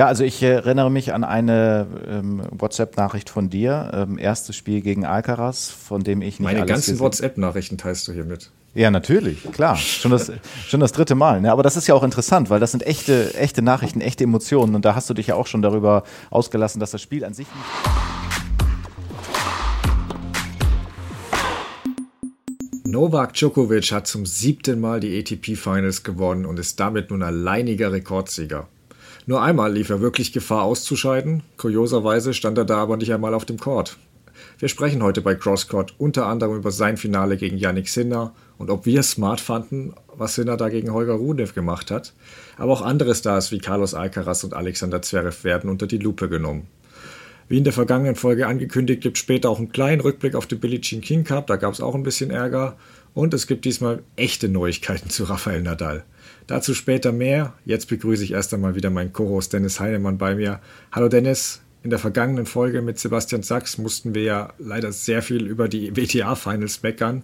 Ja, also ich erinnere mich an eine ähm, WhatsApp-Nachricht von dir. Ähm, erstes Spiel gegen Alcaraz, von dem ich nicht Meine ganzen WhatsApp-Nachrichten teilst du hier mit. Ja, natürlich, klar. Schon das, schon das dritte Mal. Ne? Aber das ist ja auch interessant, weil das sind echte, echte Nachrichten, echte Emotionen. Und da hast du dich ja auch schon darüber ausgelassen, dass das Spiel an sich nicht. Novak Djokovic hat zum siebten Mal die ATP Finals gewonnen und ist damit nun alleiniger Rekordsieger. Nur einmal lief er wirklich Gefahr auszuscheiden. Kurioserweise stand er da aber nicht einmal auf dem Court. Wir sprechen heute bei Crosscourt unter anderem über sein Finale gegen Yannick Sinner und ob wir smart fanden, was Sinner da gegen Holger Rudnev gemacht hat. Aber auch andere Stars wie Carlos Alcaraz und Alexander Zverev werden unter die Lupe genommen. Wie in der vergangenen Folge angekündigt, gibt es später auch einen kleinen Rückblick auf den Billie Jean King Cup, da gab es auch ein bisschen Ärger. Und es gibt diesmal echte Neuigkeiten zu Rafael Nadal. Dazu später mehr. Jetzt begrüße ich erst einmal wieder meinen Co-Host Dennis Heinemann bei mir. Hallo Dennis, in der vergangenen Folge mit Sebastian Sachs mussten wir ja leider sehr viel über die WTA-Finals meckern.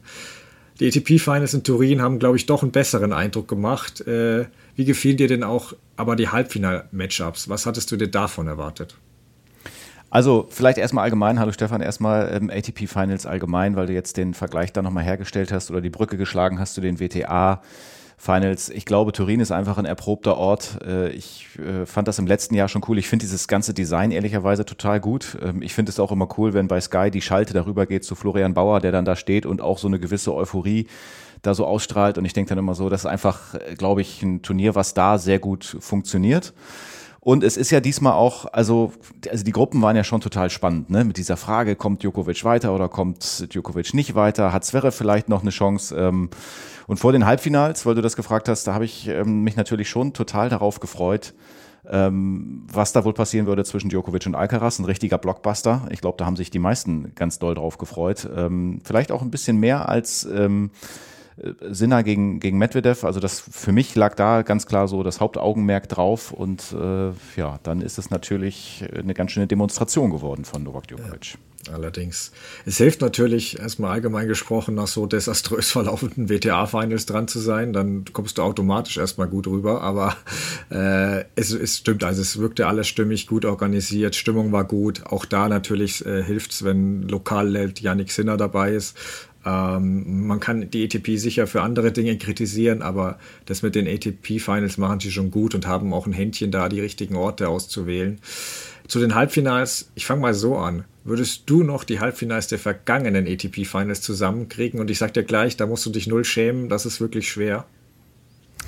Die ATP-Finals in Turin haben, glaube ich, doch einen besseren Eindruck gemacht. Äh, wie gefielen dir denn auch aber die Halbfinal-Matchups? Was hattest du dir davon erwartet? Also vielleicht erstmal allgemein, hallo Stefan, erstmal ähm, ATP Finals allgemein, weil du jetzt den Vergleich da nochmal hergestellt hast oder die Brücke geschlagen hast zu den WTA Finals. Ich glaube, Turin ist einfach ein erprobter Ort. Äh, ich äh, fand das im letzten Jahr schon cool. Ich finde dieses ganze Design ehrlicherweise total gut. Ähm, ich finde es auch immer cool, wenn bei Sky die Schalte darüber geht zu Florian Bauer, der dann da steht und auch so eine gewisse Euphorie da so ausstrahlt. Und ich denke dann immer so, das ist einfach, äh, glaube ich, ein Turnier, was da sehr gut funktioniert. Und es ist ja diesmal auch, also, also die Gruppen waren ja schon total spannend, ne? Mit dieser Frage, kommt Djokovic weiter oder kommt Djokovic nicht weiter? Hat Zverev vielleicht noch eine Chance? Ähm, und vor den Halbfinals, weil du das gefragt hast, da habe ich ähm, mich natürlich schon total darauf gefreut, ähm, was da wohl passieren würde zwischen Djokovic und Alcaraz. Ein richtiger Blockbuster. Ich glaube, da haben sich die meisten ganz doll drauf gefreut. Ähm, vielleicht auch ein bisschen mehr als ähm, äh, Sinner gegen, gegen Medvedev. Also das für mich lag da ganz klar so das Hauptaugenmerk drauf. Und äh, ja, dann ist es natürlich eine ganz schöne Demonstration geworden von Novak Djokovic. Ja. Allerdings. Es hilft natürlich, erstmal allgemein gesprochen, nach so desaströs verlaufenden WTA-Finals dran zu sein. Dann kommst du automatisch erstmal gut rüber. Aber äh, es, es stimmt, also es wirkte alles stimmig, gut organisiert, Stimmung war gut. Auch da natürlich äh, hilft es, wenn Lokalleld Yannick Sinner dabei ist. Ähm, man kann die ATP sicher für andere Dinge kritisieren, aber das mit den ATP-Finals machen sie schon gut und haben auch ein Händchen da, die richtigen Orte auszuwählen. Zu den Halbfinals, ich fange mal so an. Würdest du noch die Halbfinals der vergangenen ATP-Finals zusammenkriegen? Und ich sag dir gleich, da musst du dich null schämen, das ist wirklich schwer.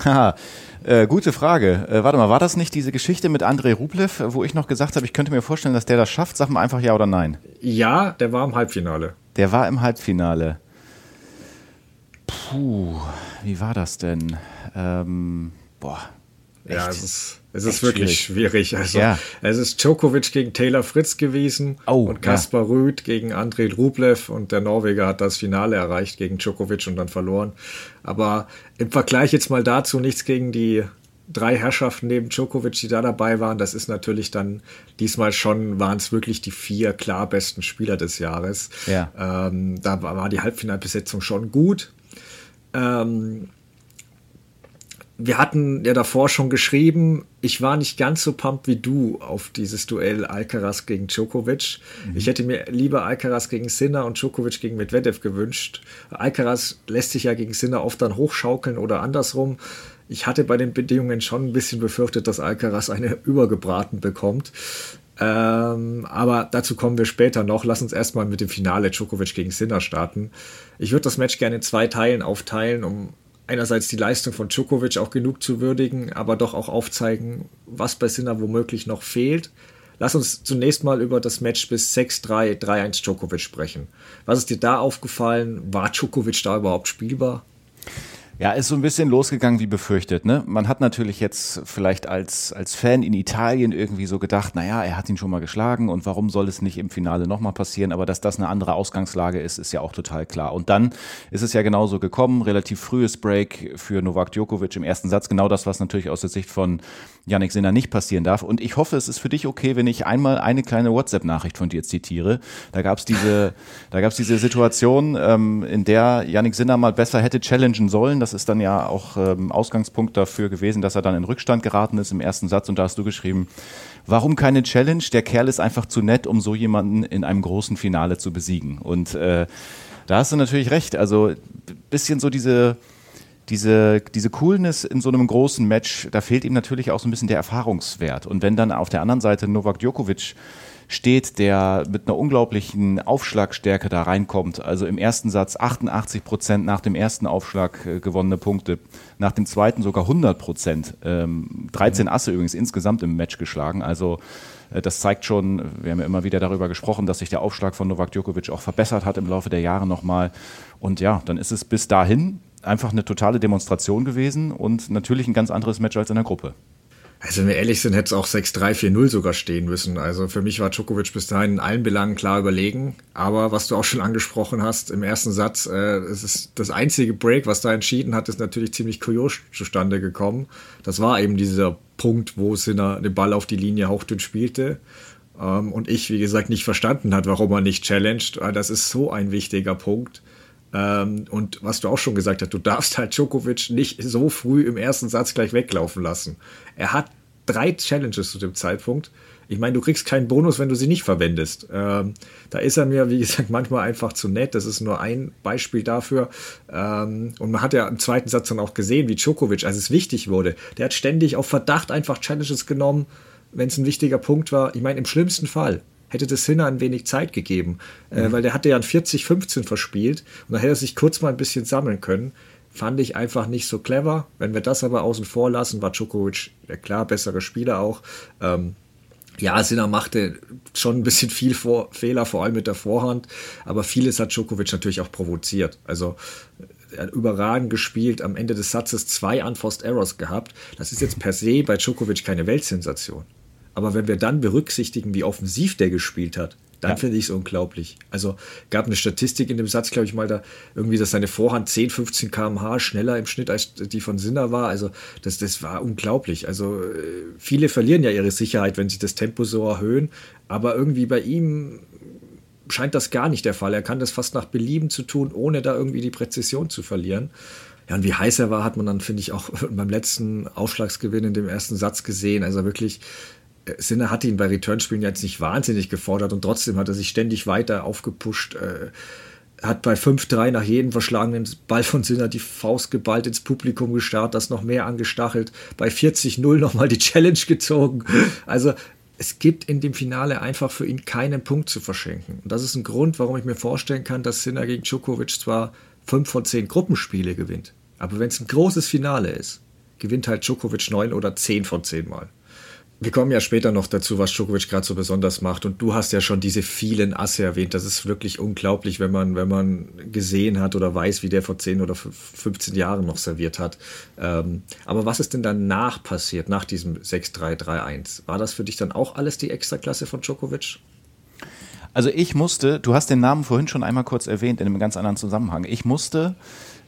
Haha, äh, gute Frage. Äh, warte mal, war das nicht diese Geschichte mit Andrei Rublev, wo ich noch gesagt habe, ich könnte mir vorstellen, dass der das schafft? Sag mal einfach ja oder nein. Ja, der war im Halbfinale. Der war im Halbfinale. Puh, wie war das denn? Ähm, boah. Echt? Ja, es ist, es ist wirklich schwierig. schwierig. Also, ja. es ist Djokovic gegen Taylor Fritz gewesen oh, und Kaspar ja. Rüth gegen Andrei Rublev und der Norweger hat das Finale erreicht gegen Djokovic und dann verloren. Aber im Vergleich jetzt mal dazu nichts gegen die drei Herrschaften neben Djokovic, die da dabei waren. Das ist natürlich dann diesmal schon, waren es wirklich die vier klar besten Spieler des Jahres. Ja. Ähm, da war die Halbfinalbesetzung schon gut. Ähm, wir hatten ja davor schon geschrieben, ich war nicht ganz so pumped wie du auf dieses Duell Alcaraz gegen Djokovic. Mhm. Ich hätte mir lieber Alcaraz gegen Sinner und Djokovic gegen Medvedev gewünscht. Alcaraz lässt sich ja gegen Sinner oft dann hochschaukeln oder andersrum. Ich hatte bei den Bedingungen schon ein bisschen befürchtet, dass Alcaraz eine übergebraten bekommt. Ähm, aber dazu kommen wir später noch. Lass uns erstmal mit dem Finale Djokovic gegen Sinner starten. Ich würde das Match gerne in zwei Teilen aufteilen, um einerseits die Leistung von Djokovic auch genug zu würdigen, aber doch auch aufzeigen, was bei Sinner womöglich noch fehlt. Lass uns zunächst mal über das Match bis 6-3, 3-1 Djokovic sprechen. Was ist dir da aufgefallen? War Djokovic da überhaupt spielbar? Ja, ist so ein bisschen losgegangen wie befürchtet. Ne? Man hat natürlich jetzt vielleicht als, als Fan in Italien irgendwie so gedacht, naja, er hat ihn schon mal geschlagen und warum soll es nicht im Finale nochmal passieren? Aber dass das eine andere Ausgangslage ist, ist ja auch total klar. Und dann ist es ja genauso gekommen, relativ frühes Break für Novak Djokovic im ersten Satz. Genau das, was natürlich aus der Sicht von Yannick Sinner nicht passieren darf. Und ich hoffe, es ist für dich okay, wenn ich einmal eine kleine WhatsApp-Nachricht von dir zitiere. Da gab es diese, da gab's diese Situation, ähm, in der Yannick Sinner mal besser hätte challengen sollen. Das Das ist dann ja auch ähm, Ausgangspunkt dafür gewesen, dass er dann in Rückstand geraten ist im ersten Satz. Und da hast du geschrieben, warum keine Challenge? Der Kerl ist einfach zu nett, um so jemanden in einem großen Finale zu besiegen. Und äh, da hast du natürlich recht. Also bisschen so diese diese, diese Coolness in so einem großen Match, da fehlt ihm natürlich auch so ein bisschen der Erfahrungswert. Und wenn dann auf der anderen Seite Novak Djokovic steht, der mit einer unglaublichen Aufschlagstärke da reinkommt. Also im ersten Satz 88 Prozent nach dem ersten Aufschlag äh, gewonnene Punkte, nach dem zweiten sogar 100 Prozent. Ähm, 13 mhm. Asse übrigens insgesamt im Match geschlagen. Also äh, das zeigt schon, wir haben ja immer wieder darüber gesprochen, dass sich der Aufschlag von Novak Djokovic auch verbessert hat im Laufe der Jahre nochmal. Und ja, dann ist es bis dahin einfach eine totale Demonstration gewesen und natürlich ein ganz anderes Match als in der Gruppe. Also, wenn wir ehrlich sind, hätte es auch 6-3-4-0 sogar stehen müssen. Also für mich war Djokovic bis dahin in allen Belangen klar überlegen. Aber was du auch schon angesprochen hast im ersten Satz, äh, es ist das einzige Break, was da entschieden hat, ist natürlich ziemlich kurios zustande gekommen. Das war eben dieser Punkt, wo Sinner den Ball auf die Linie hauchdünn spielte. Ähm, und ich, wie gesagt, nicht verstanden hat, warum er nicht challenged. Das ist so ein wichtiger Punkt. Ähm, und was du auch schon gesagt hast, du darfst halt Djokovic nicht so früh im ersten Satz gleich weglaufen lassen. Er hat drei Challenges zu dem Zeitpunkt. Ich meine, du kriegst keinen Bonus, wenn du sie nicht verwendest. Ähm, da ist er mir, wie gesagt, manchmal einfach zu nett. Das ist nur ein Beispiel dafür. Ähm, und man hat ja im zweiten Satz dann auch gesehen, wie Djokovic, als es wichtig wurde, der hat ständig auf Verdacht einfach Challenges genommen, wenn es ein wichtiger Punkt war. Ich meine, im schlimmsten Fall hätte das Sinner ein wenig Zeit gegeben, äh, mhm. weil der hatte ja ein 40-15 verspielt und da hätte er sich kurz mal ein bisschen sammeln können. Fand ich einfach nicht so clever. Wenn wir das aber außen vor lassen, war Djokovic, ja klar, bessere Spieler auch. Ähm, ja, Sinner machte schon ein bisschen viel vor, Fehler, vor allem mit der Vorhand, aber vieles hat Djokovic natürlich auch provoziert. Also er hat überragend gespielt, am Ende des Satzes zwei Unforced Errors gehabt. Das ist jetzt per se bei Djokovic keine Weltsensation. Aber wenn wir dann berücksichtigen, wie offensiv der gespielt hat, dann ja. finde ich es unglaublich. Also gab eine Statistik in dem Satz, glaube ich mal, da irgendwie, dass seine Vorhand 10, 15 km/h schneller im Schnitt als die von Sinner war. Also das, das war unglaublich. Also äh, viele verlieren ja ihre Sicherheit, wenn sie das Tempo so erhöhen. Aber irgendwie bei ihm scheint das gar nicht der Fall. Er kann das fast nach Belieben zu tun, ohne da irgendwie die Präzision zu verlieren. Ja, und wie heiß er war, hat man dann, finde ich, auch beim letzten Aufschlagsgewinn in dem ersten Satz gesehen. Also wirklich Sinner hat ihn bei Returnspielen jetzt nicht wahnsinnig gefordert und trotzdem hat er sich ständig weiter aufgepusht. Äh, hat bei 5-3 nach jedem verschlagenen Ball von Sinner die Faust geballt ins Publikum gestarrt, das noch mehr angestachelt. Bei 40-0 nochmal die Challenge gezogen. Also es gibt in dem Finale einfach für ihn keinen Punkt zu verschenken. Und das ist ein Grund, warum ich mir vorstellen kann, dass Sinner gegen Djokovic zwar 5 von 10 Gruppenspiele gewinnt. Aber wenn es ein großes Finale ist, gewinnt halt Djokovic 9 oder 10 von 10 Mal. Wir kommen ja später noch dazu, was Djokovic gerade so besonders macht. Und du hast ja schon diese vielen Asse erwähnt. Das ist wirklich unglaublich, wenn man, wenn man gesehen hat oder weiß, wie der vor 10 oder 15 Jahren noch serviert hat. Ähm, aber was ist denn danach passiert, nach diesem 6-3-3-1? War das für dich dann auch alles die Extraklasse von Djokovic? Also ich musste, du hast den Namen vorhin schon einmal kurz erwähnt in einem ganz anderen Zusammenhang. Ich musste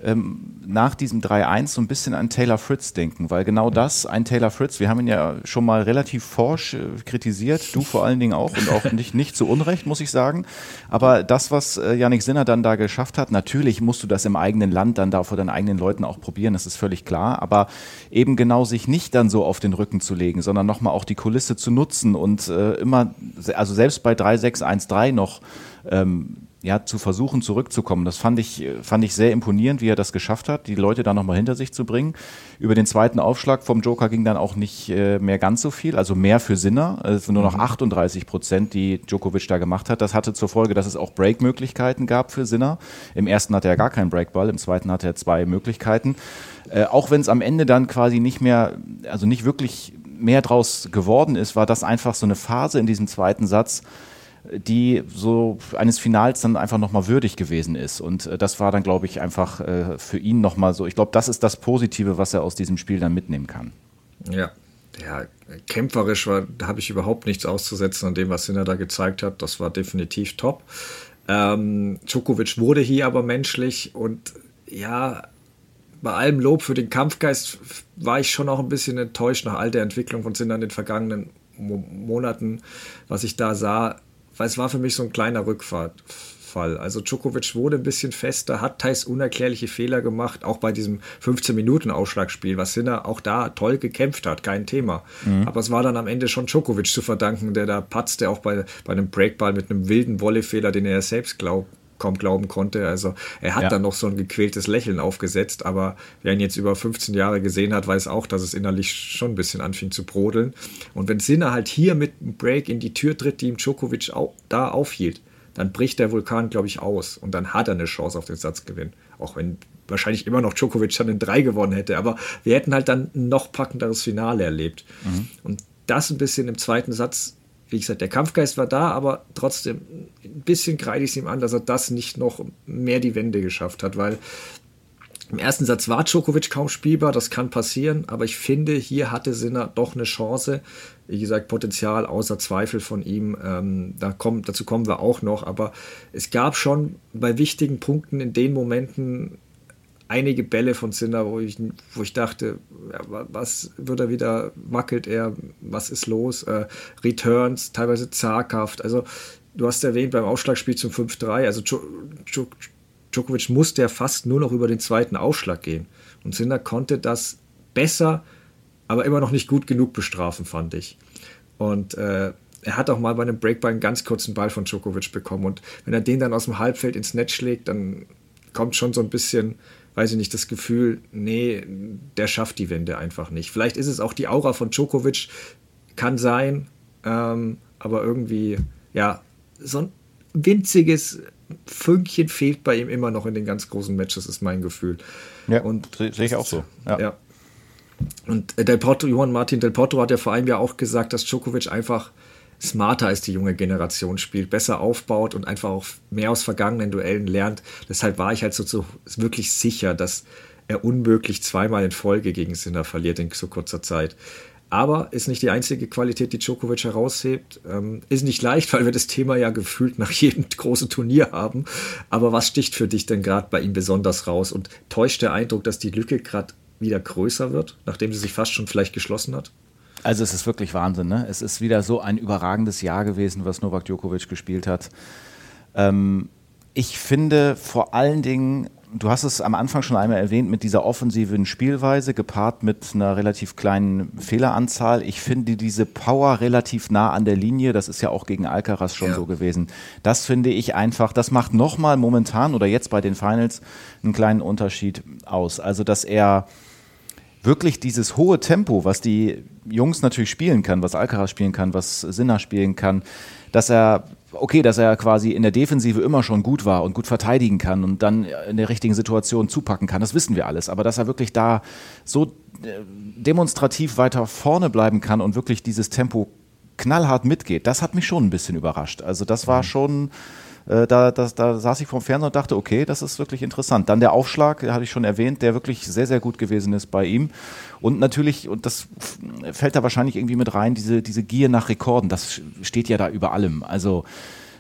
ähm, nach diesem 3-1 so ein bisschen an Taylor Fritz denken, weil genau das, ein Taylor Fritz, wir haben ihn ja schon mal relativ forsch äh, kritisiert, du vor allen Dingen auch und auch nicht, nicht zu Unrecht, muss ich sagen. Aber das, was äh, Yannick Sinner dann da geschafft hat, natürlich musst du das im eigenen Land dann da vor deinen eigenen Leuten auch probieren, das ist völlig klar, aber eben genau sich nicht dann so auf den Rücken zu legen, sondern nochmal auch die Kulisse zu nutzen und äh, immer, also selbst bei 3-6-1-3 noch ähm, ja, zu versuchen, zurückzukommen. Das fand ich, fand ich sehr imponierend, wie er das geschafft hat, die Leute da nochmal hinter sich zu bringen. Über den zweiten Aufschlag vom Joker ging dann auch nicht äh, mehr ganz so viel, also mehr für Sinner, also nur noch 38 mhm. Prozent, die Djokovic da gemacht hat. Das hatte zur Folge, dass es auch Break-Möglichkeiten gab für Sinner. Im ersten hatte er gar keinen Breakball, im zweiten hatte er zwei Möglichkeiten. Äh, auch wenn es am Ende dann quasi nicht mehr, also nicht wirklich mehr draus geworden ist, war das einfach so eine Phase in diesem zweiten Satz, die so eines Finals dann einfach nochmal würdig gewesen ist. Und äh, das war dann, glaube ich, einfach äh, für ihn nochmal so. Ich glaube, das ist das Positive, was er aus diesem Spiel dann mitnehmen kann. Ja, ja, kämpferisch war, da habe ich überhaupt nichts auszusetzen an dem, was Sinner da gezeigt hat. Das war definitiv top. Ähm, Djokovic wurde hier aber menschlich und ja, bei allem Lob für den Kampfgeist war ich schon auch ein bisschen enttäuscht nach all der Entwicklung von Sinner in den vergangenen Monaten, was ich da sah weil es war für mich so ein kleiner Rückfahrt, Fall. Also Djokovic wurde ein bisschen fester, hat teils unerklärliche Fehler gemacht, auch bei diesem 15-Minuten-Ausschlagspiel, was Sinner auch da toll gekämpft hat, kein Thema. Mhm. Aber es war dann am Ende schon Djokovic zu verdanken, der da patzte, auch bei, bei einem Breakball mit einem wilden Volleyfehler, den er selbst glaubt kaum glauben konnte. Also er hat ja. dann noch so ein gequältes Lächeln aufgesetzt, aber wer ihn jetzt über 15 Jahre gesehen hat, weiß auch, dass es innerlich schon ein bisschen anfing zu brodeln. Und wenn Sinner halt hier mit einem Break in die Tür tritt, die ihm Djokovic auch da aufhielt, dann bricht der Vulkan, glaube ich, aus und dann hat er eine Chance auf den Satzgewinn. Auch wenn wahrscheinlich immer noch Djokovic dann in drei gewonnen hätte, aber wir hätten halt dann ein noch packenderes Finale erlebt. Mhm. Und das ein bisschen im zweiten Satz wie gesagt, der Kampfgeist war da, aber trotzdem ein bisschen kreide ich es ihm an, dass er das nicht noch mehr die Wende geschafft hat, weil im ersten Satz war Djokovic kaum spielbar, das kann passieren, aber ich finde, hier hatte Sinner doch eine Chance. Wie gesagt, Potenzial außer Zweifel von ihm, ähm, da kommt, dazu kommen wir auch noch, aber es gab schon bei wichtigen Punkten in den Momenten einige Bälle von Sinner, wo ich, wo ich dachte, ja, was wird er wieder, wackelt er, was ist los? Äh, Returns, teilweise zaghaft. Also, du hast erwähnt beim Aufschlagspiel zum 5-3, also Djokovic musste ja fast nur noch über den zweiten Aufschlag gehen. Und Sinner konnte das besser, aber immer noch nicht gut genug bestrafen, fand ich. Und äh, er hat auch mal bei einem Breakball einen ganz kurzen Ball von Djokovic bekommen. Und wenn er den dann aus dem Halbfeld ins Netz schlägt, dann kommt schon so ein bisschen weiß ich nicht, das Gefühl, nee, der schafft die Wende einfach nicht. Vielleicht ist es auch die Aura von Djokovic, kann sein, ähm, aber irgendwie, ja, so ein winziges Fünkchen fehlt bei ihm immer noch in den ganz großen Matches, ist mein Gefühl. Ja, und sehe ich auch so. Ja. ja. Und Del Potro, Johann Martin Del Potro hat ja vor allem ja auch gesagt, dass Djokovic einfach smarter als die junge Generation spielt, besser aufbaut und einfach auch mehr aus vergangenen Duellen lernt. Deshalb war ich halt so, so wirklich sicher, dass er unmöglich zweimal in Folge gegen Sinner verliert in so kurzer Zeit. Aber ist nicht die einzige Qualität, die Djokovic heraushebt. Ähm, ist nicht leicht, weil wir das Thema ja gefühlt nach jedem großen Turnier haben. Aber was sticht für dich denn gerade bei ihm besonders raus? Und täuscht der Eindruck, dass die Lücke gerade wieder größer wird, nachdem sie sich fast schon vielleicht geschlossen hat? Also es ist wirklich Wahnsinn. Ne? Es ist wieder so ein überragendes Jahr gewesen, was Novak Djokovic gespielt hat. Ähm, ich finde vor allen Dingen, du hast es am Anfang schon einmal erwähnt, mit dieser offensiven Spielweise gepaart mit einer relativ kleinen Fehleranzahl. Ich finde diese Power relativ nah an der Linie. Das ist ja auch gegen Alcaraz schon ja. so gewesen. Das finde ich einfach, das macht nochmal momentan oder jetzt bei den Finals einen kleinen Unterschied aus. Also, dass er wirklich dieses hohe Tempo, was die Jungs natürlich spielen kann, was Alcaraz spielen kann, was Sinner spielen kann, dass er, okay, dass er quasi in der Defensive immer schon gut war und gut verteidigen kann und dann in der richtigen Situation zupacken kann, das wissen wir alles. Aber dass er wirklich da so äh, demonstrativ weiter vorne bleiben kann und wirklich dieses Tempo knallhart mitgeht, das hat mich schon ein bisschen überrascht. Also das war mhm. schon äh, da, da, saß ich vorm Fernseher und dachte, okay, das ist wirklich interessant. Dann der Aufschlag, hatte ich schon erwähnt, der wirklich sehr, sehr gut gewesen ist bei ihm. Und natürlich, und das fällt da wahrscheinlich irgendwie mit rein, diese, diese Gier nach Rekorden, das steht ja da über allem. Also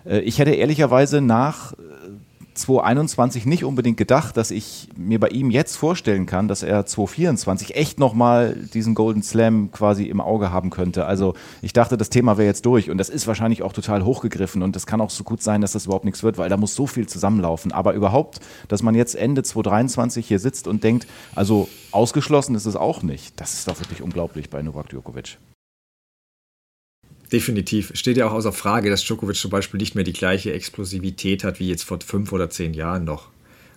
äh, ich hätte ehrlicherweise nach 2021 nicht unbedingt gedacht, dass ich mir bei ihm jetzt vorstellen kann, dass er 2024 echt nochmal diesen Golden Slam quasi im Auge haben könnte. Also ich dachte, das Thema wäre jetzt durch und das ist wahrscheinlich auch total hochgegriffen und es kann auch so gut sein, dass das überhaupt nichts wird, weil da muss so viel zusammenlaufen. Aber überhaupt, dass man jetzt Ende 2023 hier sitzt und denkt, also ausgeschlossen ist es auch nicht. Das ist doch wirklich unglaublich bei Novak Djokovic. Definitiv. Steht ja auch außer Frage, dass Djokovic zum Beispiel nicht mehr die gleiche Explosivität hat wie jetzt vor fünf oder zehn Jahren noch.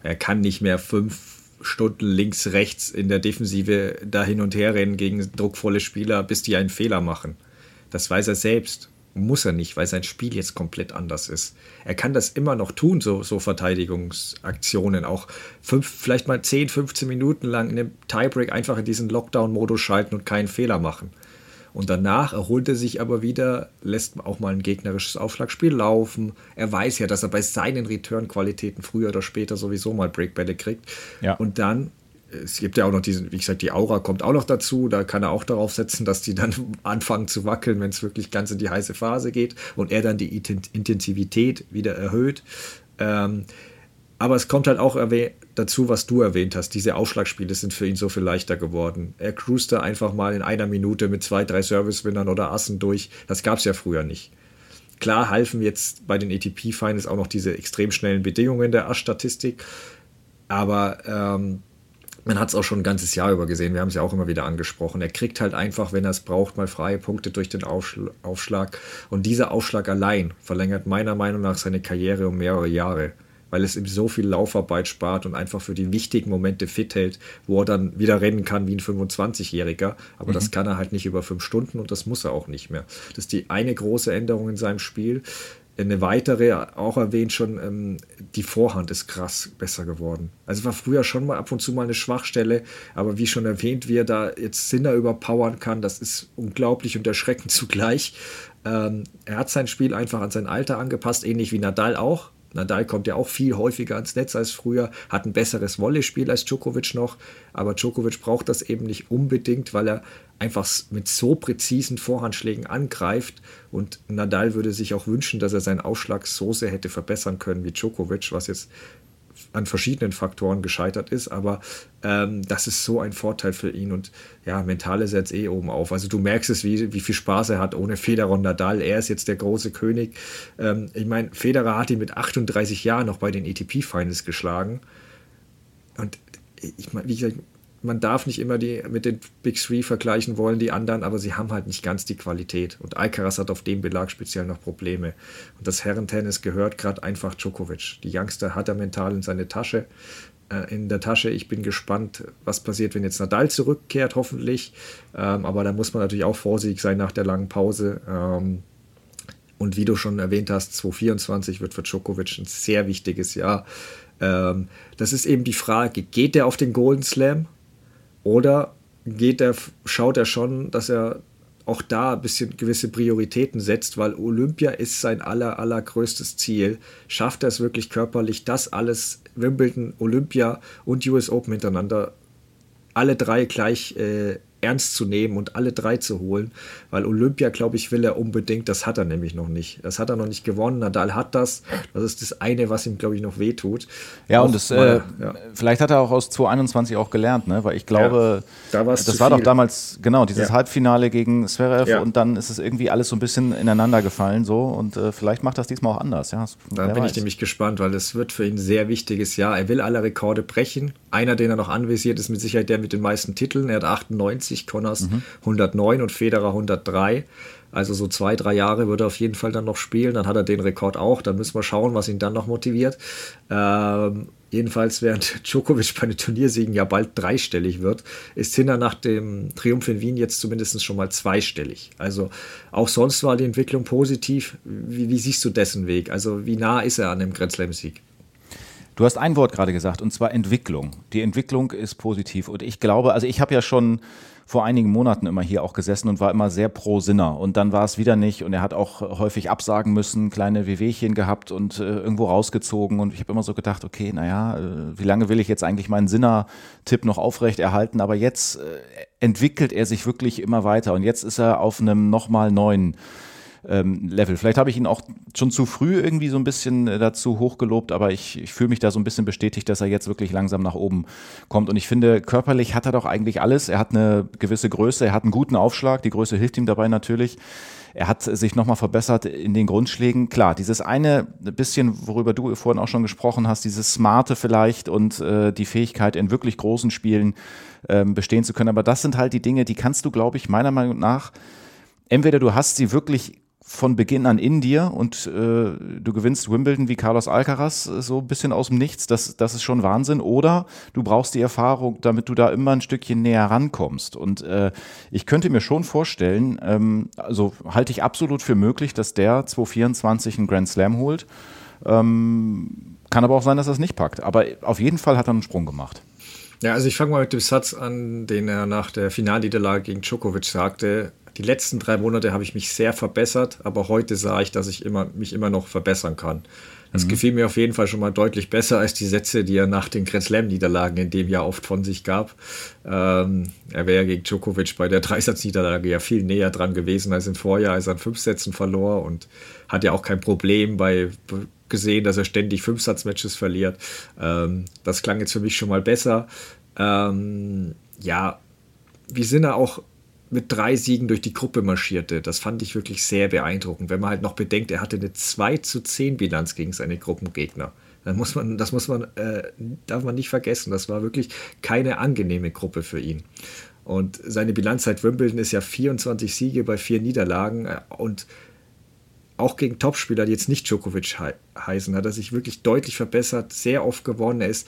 Er kann nicht mehr fünf Stunden links, rechts in der Defensive da hin und her rennen gegen druckvolle Spieler, bis die einen Fehler machen. Das weiß er selbst. Muss er nicht, weil sein Spiel jetzt komplett anders ist. Er kann das immer noch tun, so, so Verteidigungsaktionen. Auch fünf, vielleicht mal 10, 15 Minuten lang in einem Tiebreak einfach in diesen Lockdown-Modus schalten und keinen Fehler machen. Und danach erholt er sich aber wieder, lässt auch mal ein gegnerisches Aufschlagspiel laufen. Er weiß ja, dass er bei seinen Return-Qualitäten früher oder später sowieso mal Breakbälle kriegt. Ja. Und dann, es gibt ja auch noch diesen, wie gesagt, die Aura kommt auch noch dazu. Da kann er auch darauf setzen, dass die dann anfangen zu wackeln, wenn es wirklich ganz in die heiße Phase geht und er dann die Intensivität wieder erhöht. Ähm, aber es kommt halt auch dazu, was du erwähnt hast. Diese Aufschlagspiele sind für ihn so viel leichter geworden. Er cruist da einfach mal in einer Minute mit zwei, drei Service-Winnern oder Assen durch. Das gab es ja früher nicht. klar halfen jetzt bei den ATP-Finals auch noch diese extrem schnellen Bedingungen der Asch-Statistik, aber ähm, man hat es auch schon ein ganzes Jahr über gesehen, wir haben es ja auch immer wieder angesprochen. Er kriegt halt einfach, wenn er es braucht, mal freie Punkte durch den Aufschlag. Und dieser Aufschlag allein verlängert meiner Meinung nach seine Karriere um mehrere Jahre weil es ihm so viel Laufarbeit spart und einfach für die wichtigen Momente fit hält, wo er dann wieder rennen kann wie ein 25-Jähriger. Aber mhm. das kann er halt nicht über fünf Stunden und das muss er auch nicht mehr. Das ist die eine große Änderung in seinem Spiel. Eine weitere, auch erwähnt schon, ähm, die Vorhand ist krass besser geworden. Also war früher schon mal ab und zu mal eine Schwachstelle, aber wie schon erwähnt, wie er da jetzt Sinner überpowern kann, das ist unglaublich und erschreckend zugleich. Ähm, er hat sein Spiel einfach an sein Alter angepasst, ähnlich wie Nadal auch. Nadal kommt ja auch viel häufiger ans Netz als früher, hat ein besseres Volleyspiel als Djokovic noch, aber Djokovic braucht das eben nicht unbedingt, weil er einfach mit so präzisen Vorhandschlägen angreift. Und Nadal würde sich auch wünschen, dass er seinen Ausschlag so sehr hätte verbessern können wie Djokovic, was jetzt an verschiedenen Faktoren gescheitert ist, aber ähm, das ist so ein Vorteil für ihn und ja, mental ist er jetzt eh oben auf. Also du merkst es, wie, wie viel Spaß er hat ohne Federer und Nadal. Er ist jetzt der große König. Ähm, ich meine, Federer hat ihn mit 38 Jahren noch bei den ATP-Finals geschlagen und ich meine, wie gesagt, man darf nicht immer die mit den Big Three vergleichen wollen, die anderen, aber sie haben halt nicht ganz die Qualität. Und Alcaraz hat auf dem Belag speziell noch Probleme. Und das Herrentennis gehört gerade einfach Djokovic. Die Youngster hat er mental in seine Tasche. Äh, in der Tasche. Ich bin gespannt, was passiert, wenn jetzt Nadal zurückkehrt, hoffentlich. Ähm, aber da muss man natürlich auch vorsichtig sein nach der langen Pause. Ähm, und wie du schon erwähnt hast, 2024 wird für Djokovic ein sehr wichtiges Jahr. Ähm, das ist eben die Frage, geht er auf den Golden Slam? Oder geht er, schaut er schon, dass er auch da ein bisschen gewisse Prioritäten setzt, weil Olympia ist sein aller, allergrößtes Ziel. Schafft er es wirklich körperlich, das alles, Wimbledon, Olympia und US Open miteinander, alle drei gleich äh, ernst zu nehmen und alle drei zu holen, weil Olympia, glaube ich, will er unbedingt, das hat er nämlich noch nicht. Das hat er noch nicht gewonnen. Nadal hat das. Das ist das eine, was ihm, glaube ich, noch wehtut. Ja, auch, und das, äh, ja. vielleicht hat er auch aus 2021 auch gelernt, ne? weil ich glaube, ja, da das war doch damals, genau, dieses ja. Halbfinale gegen Zverev und dann ist es irgendwie alles so ein bisschen ineinander gefallen so und äh, vielleicht macht das diesmal auch anders. Ja, da bin weiß. ich nämlich gespannt, weil es wird für ihn ein sehr wichtiges Jahr. Er will alle Rekorde brechen. Einer, den er noch anvisiert, ist mit Sicherheit der mit den meisten Titeln. Er hat 98 190, Connors mhm. 109 und Federer 103. Also so zwei, drei Jahre wird er auf jeden Fall dann noch spielen. Dann hat er den Rekord auch. Dann müssen wir schauen, was ihn dann noch motiviert. Ähm, jedenfalls, während Djokovic bei den Turniersiegen ja bald dreistellig wird, ist Sinner nach dem Triumph in Wien jetzt zumindest schon mal zweistellig. Also auch sonst war die Entwicklung positiv. Wie, wie siehst du dessen Weg? Also wie nah ist er an dem Grand Slam-Sieg? Du hast ein Wort gerade gesagt, und zwar Entwicklung. Die Entwicklung ist positiv. Und ich glaube, also ich habe ja schon vor einigen Monaten immer hier auch gesessen und war immer sehr pro Sinner. Und dann war es wieder nicht. Und er hat auch häufig absagen müssen, kleine Wehwehchen gehabt und äh, irgendwo rausgezogen. Und ich habe immer so gedacht, okay, naja, äh, wie lange will ich jetzt eigentlich meinen Sinner-Tipp noch aufrecht? Aber jetzt äh, entwickelt er sich wirklich immer weiter. Und jetzt ist er auf einem nochmal neuen ähm, Level. Vielleicht habe ich ihn auch schon zu früh irgendwie so ein bisschen äh, dazu hochgelobt, aber ich, ich fühle mich da so ein bisschen bestätigt, dass er jetzt wirklich langsam nach oben kommt. Und ich finde, körperlich hat er doch eigentlich alles. Er hat eine gewisse Größe, er hat einen guten Aufschlag, die Größe hilft ihm dabei natürlich. Er hat sich nochmal verbessert in den Grundschlägen. Klar, dieses eine bisschen, worüber du vorhin auch schon gesprochen hast, dieses Smarte vielleicht und äh, die Fähigkeit in wirklich großen Spielen ähm, bestehen zu können. Aber das sind halt die Dinge, die kannst du, glaube ich, meiner Meinung nach, entweder du hast sie wirklich von Beginn an in dir und äh, du gewinnst Wimbledon wie Carlos Alcaraz äh, so ein bisschen aus dem Nichts, das, das ist schon Wahnsinn. Oder du brauchst die Erfahrung, damit du da immer ein Stückchen näher rankommst. Und äh, ich könnte mir schon vorstellen, ähm, also halte ich absolut für möglich, dass der 2024 einen Grand Slam holt. Ähm, kann aber auch sein, dass er es nicht packt. Aber auf jeden Fall hat er einen Sprung gemacht. Ja, also ich fange mal mit dem Satz an, den er nach der Finalniederlage gegen Djokovic sagte die letzten drei Monate habe ich mich sehr verbessert, aber heute sah ich, dass ich immer, mich immer noch verbessern kann. Das mhm. gefiel mir auf jeden Fall schon mal deutlich besser als die Sätze, die er nach den Grand Slam-Niederlagen in dem Jahr oft von sich gab. Ähm, er wäre ja gegen Djokovic bei der Dreisatzniederlage ja viel näher dran gewesen als im Vorjahr, als er an fünf Sätzen verlor und hat ja auch kein Problem bei gesehen, dass er ständig Fünfsatzmatches verliert. Ähm, das klang jetzt für mich schon mal besser. Ähm, ja, wie sind er auch mit drei Siegen durch die Gruppe marschierte. Das fand ich wirklich sehr beeindruckend, wenn man halt noch bedenkt, er hatte eine 2 zu 10 Bilanz gegen seine Gruppengegner. Das muss man, das muss man, äh, darf man nicht vergessen. Das war wirklich keine angenehme Gruppe für ihn. Und seine Bilanz seit Wimbledon ist ja 24 Siege bei vier Niederlagen äh, und auch gegen Topspieler, die jetzt nicht Djokovic he heißen, hat er sich wirklich deutlich verbessert, sehr oft gewonnen. Er ist,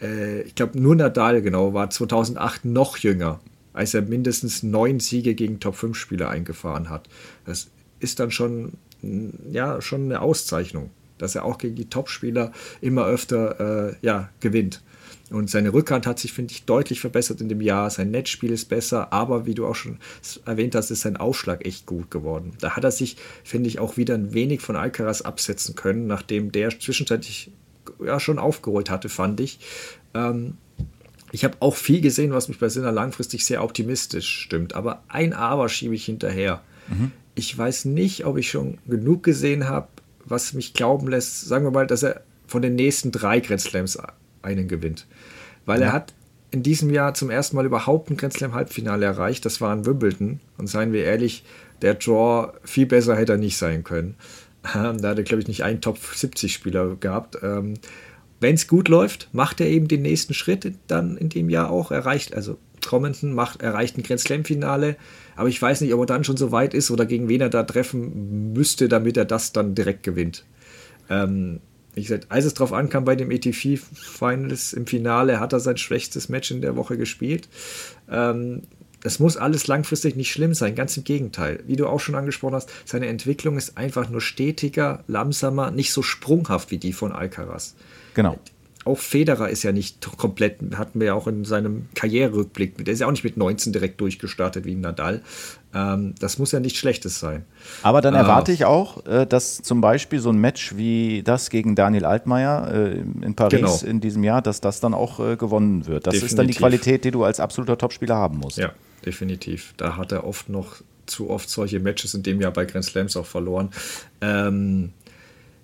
äh, ich glaube, nur Nadal genau war 2008 noch jünger, als er mindestens neun Siege gegen Top-5-Spieler eingefahren hat. Das ist dann schon, ja, schon eine Auszeichnung dass er auch gegen die Topspieler immer öfter äh, ja, gewinnt. Und seine Rückhand hat sich, finde ich, deutlich verbessert in dem Jahr. Sein Netzspiel ist besser, aber wie du auch schon erwähnt hast, ist sein Aufschlag echt gut geworden. Da hat er sich, finde ich, auch wieder ein wenig von Alcaraz absetzen können, nachdem der zwischenzeitlich ja schon aufgeholt hatte, fand ich. Ähm, ich habe auch viel gesehen, was mich bei Sinner langfristig sehr optimistisch stimmt. Aber ein Aber schiebe ich hinterher. Mhm. Ich weiß nicht, ob ich schon genug gesehen habe, was mich glauben lässt, sagen wir mal, dass er von den nächsten drei Grand Slams einen gewinnt. Weil ja. er hat in diesem Jahr zum ersten Mal überhaupt ein Grand Slam Halbfinale erreicht. Das war in Wimbledon. Und seien wir ehrlich, der Draw viel besser hätte er nicht sein können. Ähm, da hat er, glaube ich, nicht einen Top 70 Spieler gehabt. Wenn es gut läuft, macht er eben den nächsten Schritt dann in dem Jahr auch. Erreicht, also Commenton macht, erreicht ein Grand Slam Finale aber ich weiß nicht, ob er dann schon so weit ist oder gegen wen er da treffen müsste, damit er das dann direkt gewinnt. Ähm, wie gesagt, als es drauf ankam bei dem ETP Finals im Finale, hat er sein schwächstes Match in der Woche gespielt. Ähm, das muss alles langfristig nicht schlimm sein, ganz im Gegenteil. Wie du auch schon angesprochen hast, seine Entwicklung ist einfach nur stetiger, langsamer, nicht so sprunghaft wie die von Alcaraz. Genau auch Federer ist ja nicht komplett, hatten wir ja auch in seinem Karriererückblick, der ist ja auch nicht mit 19 direkt durchgestartet wie Nadal. Ähm, das muss ja nichts Schlechtes sein. Aber dann erwarte äh, ich auch, äh, dass zum Beispiel so ein Match wie das gegen Daniel Altmaier äh, in Paris genau. in diesem Jahr, dass das dann auch äh, gewonnen wird. Das definitiv. ist dann die Qualität, die du als absoluter Topspieler haben musst. Ja, definitiv. Da hat er oft noch zu oft solche Matches in dem Jahr bei Grand Slams auch verloren. Ähm,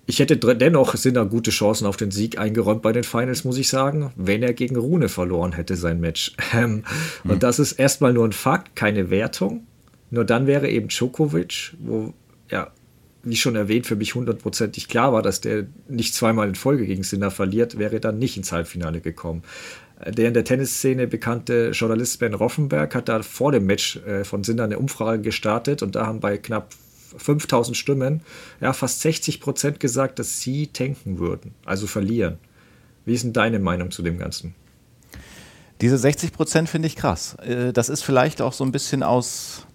ich hätte dennoch sind da gute Chancen auf den Sieg eingeräumt bei den Finals, muss ich sagen, wenn er gegen Rune verloren hätte sein Match. Ähm, mhm. Und das ist erstmal nur ein Fakt, keine Wertung. Nur dann wäre eben Djokovic, wo ja, wie schon erwähnt, für mich hundertprozentig klar war, dass der nicht zweimal in Folge gegen Sinner verliert, wäre dann nicht ins Halbfinale gekommen. Der in der Tennisszene bekannte Journalist Ben Roffenberg hat da vor dem Match äh, von Sinner eine Umfrage gestartet und da haben bei knapp 5000 Stimmen, ja, fast 60 Prozent gesagt, dass sie tanken würden, also verlieren. Wie ist denn deine Meinung zu dem Ganzen? Diese 60 Prozent finde ich krass. Äh, das ist vielleicht auch so ein bisschen aus,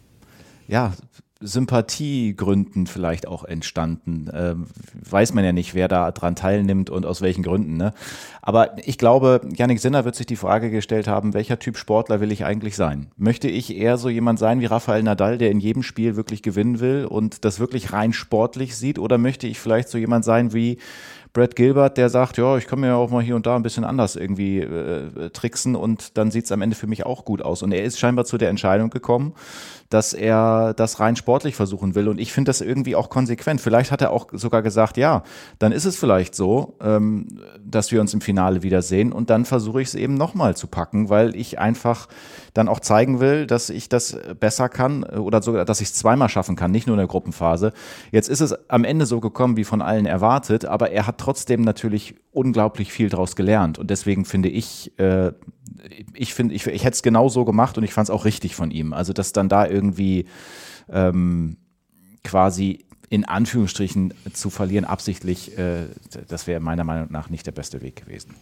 ja, Sympathiegründen vielleicht auch entstanden. Ähm, weiß man ja nicht, wer da dran teilnimmt und aus welchen Gründen. Ne? Aber ich glaube, Yannick Sinner wird sich die Frage gestellt haben, welcher Typ Sportler will ich eigentlich sein? Möchte ich eher so jemand sein wie Rafael Nadal, der in jedem Spiel wirklich gewinnen will und das wirklich rein sportlich sieht? Oder möchte ich vielleicht so jemand sein wie Brad Gilbert, der sagt, ja, ich kann mir auch mal hier und da ein bisschen anders irgendwie äh, tricksen und dann sieht es am Ende für mich auch gut aus. Und er ist scheinbar zu der Entscheidung gekommen, dass er das rein sportlich versuchen will. Und ich finde das irgendwie auch konsequent. Vielleicht hat er auch sogar gesagt, ja, dann ist es vielleicht so, ähm, dass wir uns im Finale wiedersehen. Und dann versuche ich es eben nochmal zu packen, weil ich einfach dann auch zeigen will, dass ich das besser kann oder sogar, dass ich es zweimal schaffen kann, nicht nur in der Gruppenphase. Jetzt ist es am Ende so gekommen, wie von allen erwartet, aber er hat trotzdem natürlich unglaublich viel daraus gelernt. Und deswegen finde ich, äh, ich finde, ich, ich hätte es genau so gemacht und ich fand es auch richtig von ihm. Also, dass dann da irgendwie ähm, quasi in Anführungsstrichen zu verlieren, absichtlich, äh, das wäre meiner Meinung nach nicht der beste Weg gewesen.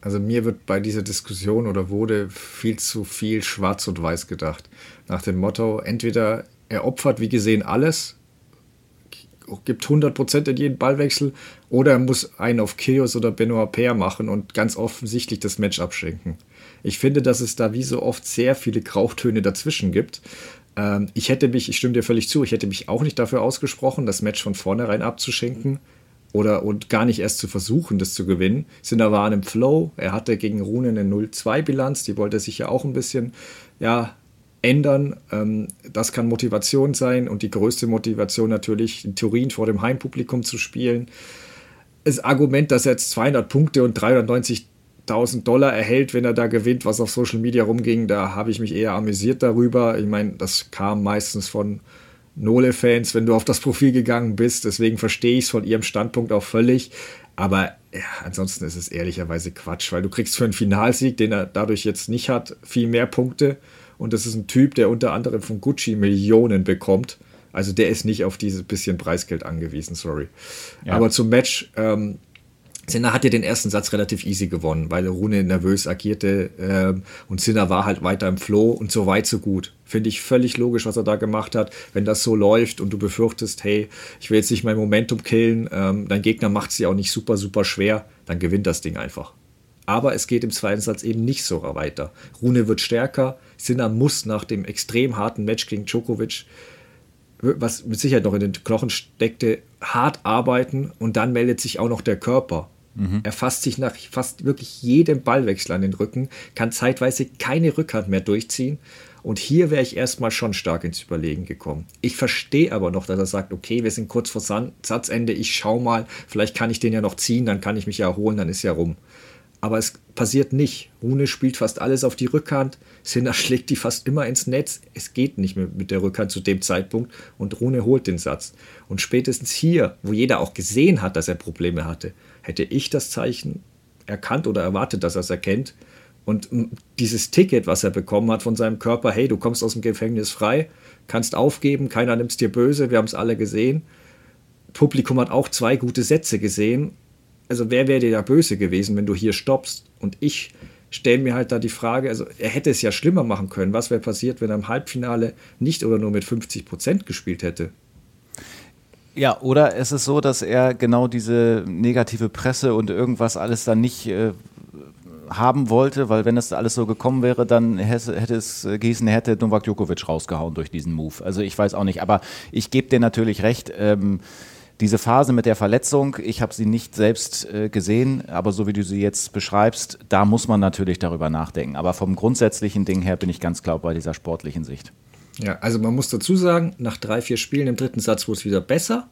Also mir wird bei dieser Diskussion oder wurde viel zu viel schwarz und weiß gedacht. Nach dem Motto, entweder er opfert wie gesehen alles, gibt 100% in jeden Ballwechsel, oder er muss einen auf Kyrgios oder Benoit Paire machen und ganz offensichtlich das Match abschenken. Ich finde, dass es da wie so oft sehr viele Grautöne dazwischen gibt. Ähm, ich hätte mich, ich stimme dir völlig zu, ich hätte mich auch nicht dafür ausgesprochen, das Match von vornherein abzuschenken oder und gar nicht erst zu versuchen, das zu gewinnen. Sinner war in einem Flow. Er hatte gegen Rune eine 0-2-Bilanz, die wollte sich ja auch ein bisschen ja, ändern. Ähm, das kann Motivation sein und die größte Motivation natürlich in Turin vor dem Heimpublikum zu spielen. Das Argument, dass er jetzt 200 Punkte und 390 1000 Dollar erhält, wenn er da gewinnt, was auf Social Media rumging, da habe ich mich eher amüsiert darüber. Ich meine, das kam meistens von Nole-Fans, wenn du auf das Profil gegangen bist. Deswegen verstehe ich es von ihrem Standpunkt auch völlig. Aber ja, ansonsten ist es ehrlicherweise Quatsch, weil du kriegst für einen Finalsieg, den er dadurch jetzt nicht hat, viel mehr Punkte. Und das ist ein Typ, der unter anderem von Gucci Millionen bekommt. Also der ist nicht auf dieses bisschen Preisgeld angewiesen, sorry. Ja. Aber zum Match, ähm, Sinner hat ja den ersten Satz relativ easy gewonnen, weil Rune nervös agierte ähm, und Sinner war halt weiter im Flow und so weit, so gut. Finde ich völlig logisch, was er da gemacht hat. Wenn das so läuft und du befürchtest, hey, ich will jetzt nicht mein Momentum killen, ähm, dein Gegner macht es ja auch nicht super, super schwer, dann gewinnt das Ding einfach. Aber es geht im zweiten Satz eben nicht so weiter. Rune wird stärker, Sinner muss nach dem extrem harten Match gegen Djokovic was mit Sicherheit noch in den Knochen steckte, hart arbeiten und dann meldet sich auch noch der Körper. Mhm. Er fasst sich nach fast wirklich jedem Ballwechsel an den Rücken, kann zeitweise keine Rückhand mehr durchziehen. Und hier wäre ich erstmal schon stark ins Überlegen gekommen. Ich verstehe aber noch, dass er sagt, okay, wir sind kurz vor Satzende, ich schau mal, vielleicht kann ich den ja noch ziehen, dann kann ich mich ja erholen, dann ist ja rum. Aber es passiert nicht. Rune spielt fast alles auf die Rückhand. Sinner schlägt die fast immer ins Netz. Es geht nicht mehr mit der Rückhand zu dem Zeitpunkt. Und Rune holt den Satz. Und spätestens hier, wo jeder auch gesehen hat, dass er Probleme hatte, hätte ich das Zeichen erkannt oder erwartet, dass er es erkennt. Und dieses Ticket, was er bekommen hat von seinem Körper, hey, du kommst aus dem Gefängnis frei, kannst aufgeben, keiner nimmt es dir böse, wir haben es alle gesehen. Publikum hat auch zwei gute Sätze gesehen. Also wer wäre dir da böse gewesen, wenn du hier stoppst? Und ich stelle mir halt da die Frage, also er hätte es ja schlimmer machen können. Was wäre passiert, wenn er im Halbfinale nicht oder nur mit 50 Prozent gespielt hätte? Ja, oder es ist so, dass er genau diese negative Presse und irgendwas alles dann nicht äh, haben wollte, weil wenn das alles so gekommen wäre, dann hätte, es Gießen hätte Novak Djokovic rausgehauen durch diesen Move. Also ich weiß auch nicht, aber ich gebe dir natürlich recht. Ähm, diese Phase mit der Verletzung, ich habe sie nicht selbst äh, gesehen, aber so wie du sie jetzt beschreibst, da muss man natürlich darüber nachdenken. Aber vom grundsätzlichen Ding her bin ich ganz klar bei dieser sportlichen Sicht. Ja, also man muss dazu sagen, nach drei, vier Spielen im dritten Satz wurde es wieder besser.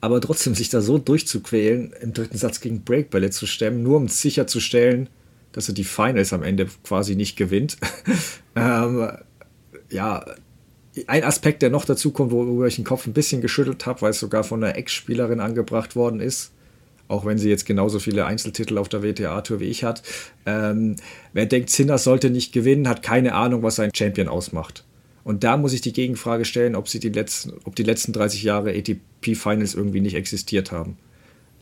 Aber trotzdem sich da so durchzuquälen, im dritten Satz gegen Breakbälle zu stemmen, nur um sicherzustellen, dass er die Finals am Ende quasi nicht gewinnt. ähm, ja, ein Aspekt, der noch dazu kommt, worüber ich den Kopf ein bisschen geschüttelt habe, weil es sogar von einer Ex-Spielerin angebracht worden ist, auch wenn sie jetzt genauso viele Einzeltitel auf der WTA-Tour wie ich hat. Ähm, wer denkt, Zinner sollte nicht gewinnen, hat keine Ahnung, was ein Champion ausmacht. Und da muss ich die Gegenfrage stellen, ob, sie die letzten, ob die letzten 30 Jahre ATP-Finals irgendwie nicht existiert haben.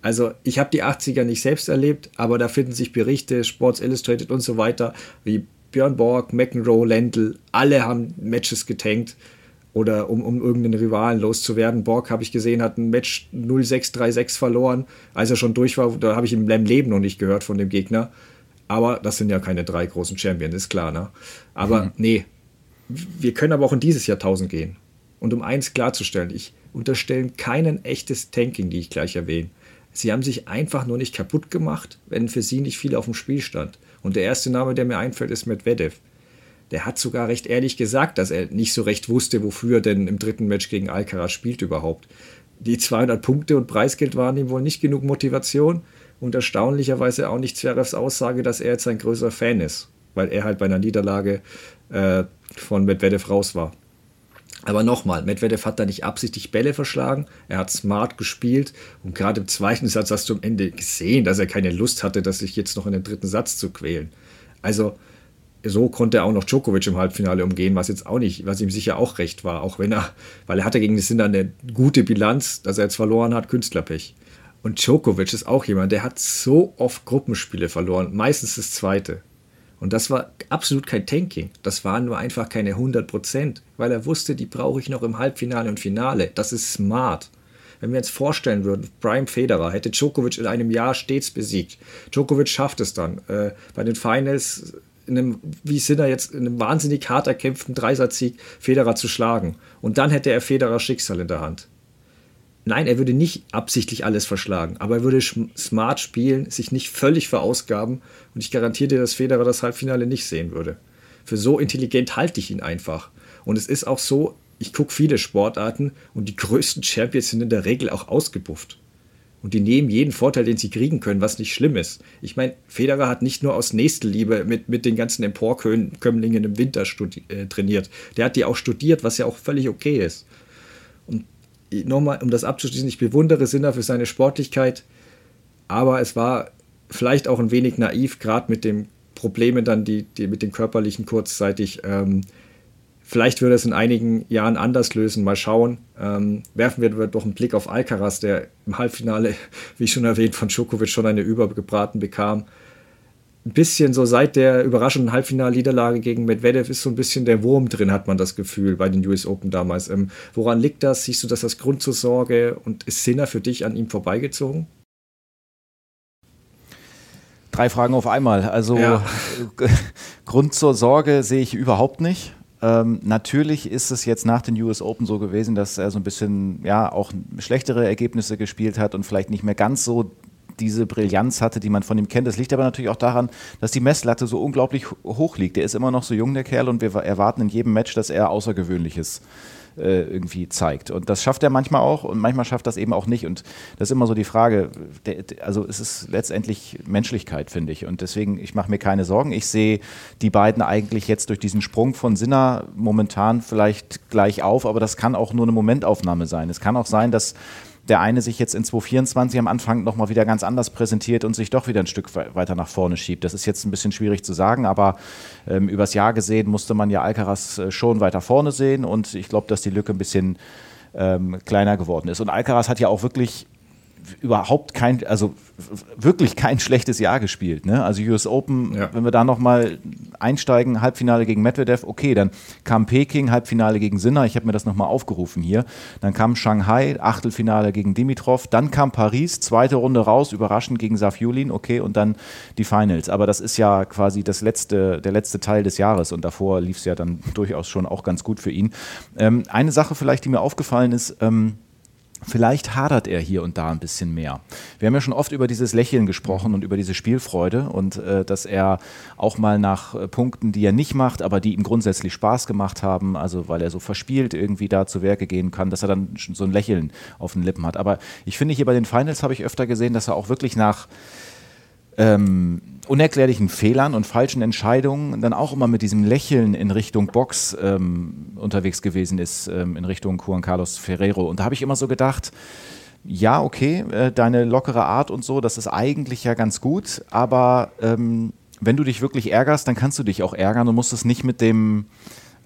Also ich habe die 80er nicht selbst erlebt, aber da finden sich Berichte, Sports Illustrated und so weiter, wie Björn Borg, McEnroe, Lendl, alle haben Matches getankt oder um, um irgendeinen Rivalen loszuwerden. Borg, habe ich gesehen, hat ein Match 0636 verloren, als er schon durch war. Da habe ich im Leben noch nicht gehört von dem Gegner. Aber das sind ja keine drei großen Champions, ist klar, ne? Aber mhm. nee, wir können aber auch in dieses Jahrtausend gehen. Und um eins klarzustellen, ich unterstelle keinen echtes Tanking, die ich gleich erwähne. Sie haben sich einfach nur nicht kaputt gemacht, wenn für sie nicht viel auf dem Spiel stand. Und der erste Name, der mir einfällt, ist Medvedev. Der hat sogar recht ehrlich gesagt, dass er nicht so recht wusste, wofür er denn im dritten Match gegen Alcaraz spielt überhaupt. Die 200 Punkte und Preisgeld waren ihm wohl nicht genug Motivation und erstaunlicherweise auch nicht Zverevs Aussage, dass er jetzt ein größer Fan ist, weil er halt bei einer Niederlage äh, von Medvedev raus war. Aber nochmal, Medvedev hat da nicht absichtlich Bälle verschlagen, er hat smart gespielt und gerade im zweiten Satz hast du am Ende gesehen, dass er keine Lust hatte, dass sich jetzt noch in den dritten Satz zu quälen. Also so konnte er auch noch Djokovic im Halbfinale umgehen, was jetzt auch nicht, was ihm sicher auch recht war, auch wenn er, weil er hatte gegen den Sinner eine gute Bilanz, dass er jetzt verloren hat, Künstlerpech. Und Djokovic ist auch jemand, der hat so oft Gruppenspiele verloren, meistens das zweite. Und das war absolut kein Tanking. Das waren nur einfach keine 100 Prozent, weil er wusste, die brauche ich noch im Halbfinale und Finale. Das ist smart. Wenn wir uns vorstellen würden, Brian Federer hätte Djokovic in einem Jahr stets besiegt. Djokovic schafft es dann. Äh, bei den Finals, in einem, wie Sinner jetzt, in einem wahnsinnig hart erkämpften Dreisatz-Sieg Federer zu schlagen. Und dann hätte er Federers Schicksal in der Hand. Nein, er würde nicht absichtlich alles verschlagen, aber er würde smart spielen, sich nicht völlig verausgaben und ich garantiere dir, dass Federer das Halbfinale nicht sehen würde. Für so intelligent halte ich ihn einfach. Und es ist auch so, ich gucke viele Sportarten und die größten Champions sind in der Regel auch ausgebufft. Und die nehmen jeden Vorteil, den sie kriegen können, was nicht schlimm ist. Ich meine, Federer hat nicht nur aus Nächstenliebe mit, mit den ganzen Emporkömmlingen im Winter äh, trainiert. Der hat die auch studiert, was ja auch völlig okay ist. Nochmal, um das abzuschließen, ich bewundere Sinner für seine Sportlichkeit, aber es war vielleicht auch ein wenig naiv, gerade mit den Problemen dann, die, die mit dem körperlichen kurzzeitig. Ähm, Vielleicht würde es in einigen Jahren anders lösen. Mal schauen. Ähm, werfen wir doch einen Blick auf Alcaraz, der im Halbfinale, wie schon erwähnt, von Djokovic schon eine übergebraten bekam. Ein bisschen so seit der überraschenden Halbfinalniederlage gegen Medvedev ist so ein bisschen der Wurm drin, hat man das Gefühl, bei den US Open damals. Ähm, woran liegt das? Siehst du das als Grund zur Sorge und ist Sinner für dich an ihm vorbeigezogen? Drei Fragen auf einmal. Also ja. Grund zur Sorge sehe ich überhaupt nicht. Ähm, natürlich ist es jetzt nach den US Open so gewesen, dass er so ein bisschen, ja, auch schlechtere Ergebnisse gespielt hat und vielleicht nicht mehr ganz so diese Brillanz hatte, die man von ihm kennt. Das liegt aber natürlich auch daran, dass die Messlatte so unglaublich hoch liegt. Er ist immer noch so jung, der Kerl, und wir erwarten in jedem Match, dass er Außergewöhnliches äh, irgendwie zeigt. Und das schafft er manchmal auch und manchmal schafft das eben auch nicht. Und das ist immer so die Frage, also es ist letztendlich Menschlichkeit, finde ich. Und deswegen, ich mache mir keine Sorgen. Ich sehe die beiden eigentlich jetzt durch diesen Sprung von Sinner momentan vielleicht gleich auf, aber das kann auch nur eine Momentaufnahme sein. Es kann auch sein, dass der eine sich jetzt in 2024 am Anfang nochmal wieder ganz anders präsentiert und sich doch wieder ein Stück weiter nach vorne schiebt. Das ist jetzt ein bisschen schwierig zu sagen, aber ähm, übers Jahr gesehen musste man ja Alcaraz äh, schon weiter vorne sehen und ich glaube, dass die Lücke ein bisschen ähm, kleiner geworden ist. Und Alcaraz hat ja auch wirklich überhaupt kein, also wirklich kein schlechtes Jahr gespielt. Ne? Also US Open, ja. wenn wir da nochmal einsteigen, Halbfinale gegen Medvedev, okay, dann kam Peking, Halbfinale gegen Sinner, ich habe mir das nochmal aufgerufen hier. Dann kam Shanghai, Achtelfinale gegen Dimitrov, dann kam Paris, zweite Runde raus, überraschend gegen Safiulin, okay, und dann die Finals. Aber das ist ja quasi das letzte, der letzte Teil des Jahres und davor lief es ja dann durchaus schon auch ganz gut für ihn. Ähm, eine Sache vielleicht, die mir aufgefallen ist, ähm, Vielleicht hadert er hier und da ein bisschen mehr. Wir haben ja schon oft über dieses Lächeln gesprochen und über diese Spielfreude und äh, dass er auch mal nach äh, Punkten, die er nicht macht, aber die ihm grundsätzlich Spaß gemacht haben, also weil er so verspielt irgendwie da zu Werke gehen kann, dass er dann so ein Lächeln auf den Lippen hat. Aber ich finde hier bei den Finals habe ich öfter gesehen, dass er auch wirklich nach ähm, unerklärlichen Fehlern und falschen Entscheidungen dann auch immer mit diesem Lächeln in Richtung Box ähm, unterwegs gewesen ist, ähm, in Richtung Juan Carlos Ferrero. Und da habe ich immer so gedacht, ja, okay, äh, deine lockere Art und so, das ist eigentlich ja ganz gut, aber ähm, wenn du dich wirklich ärgerst, dann kannst du dich auch ärgern und musst es nicht mit dem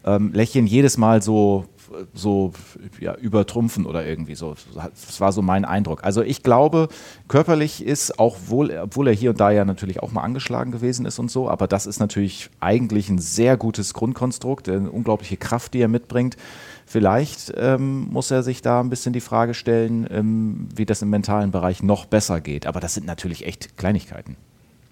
ähm, Lächeln jedes Mal so so ja, übertrumpfen oder irgendwie so. Das war so mein Eindruck. Also ich glaube, körperlich ist auch wohl, obwohl er hier und da ja natürlich auch mal angeschlagen gewesen ist und so, aber das ist natürlich eigentlich ein sehr gutes Grundkonstrukt, eine unglaubliche Kraft, die er mitbringt. Vielleicht ähm, muss er sich da ein bisschen die Frage stellen, ähm, wie das im mentalen Bereich noch besser geht. Aber das sind natürlich echt Kleinigkeiten.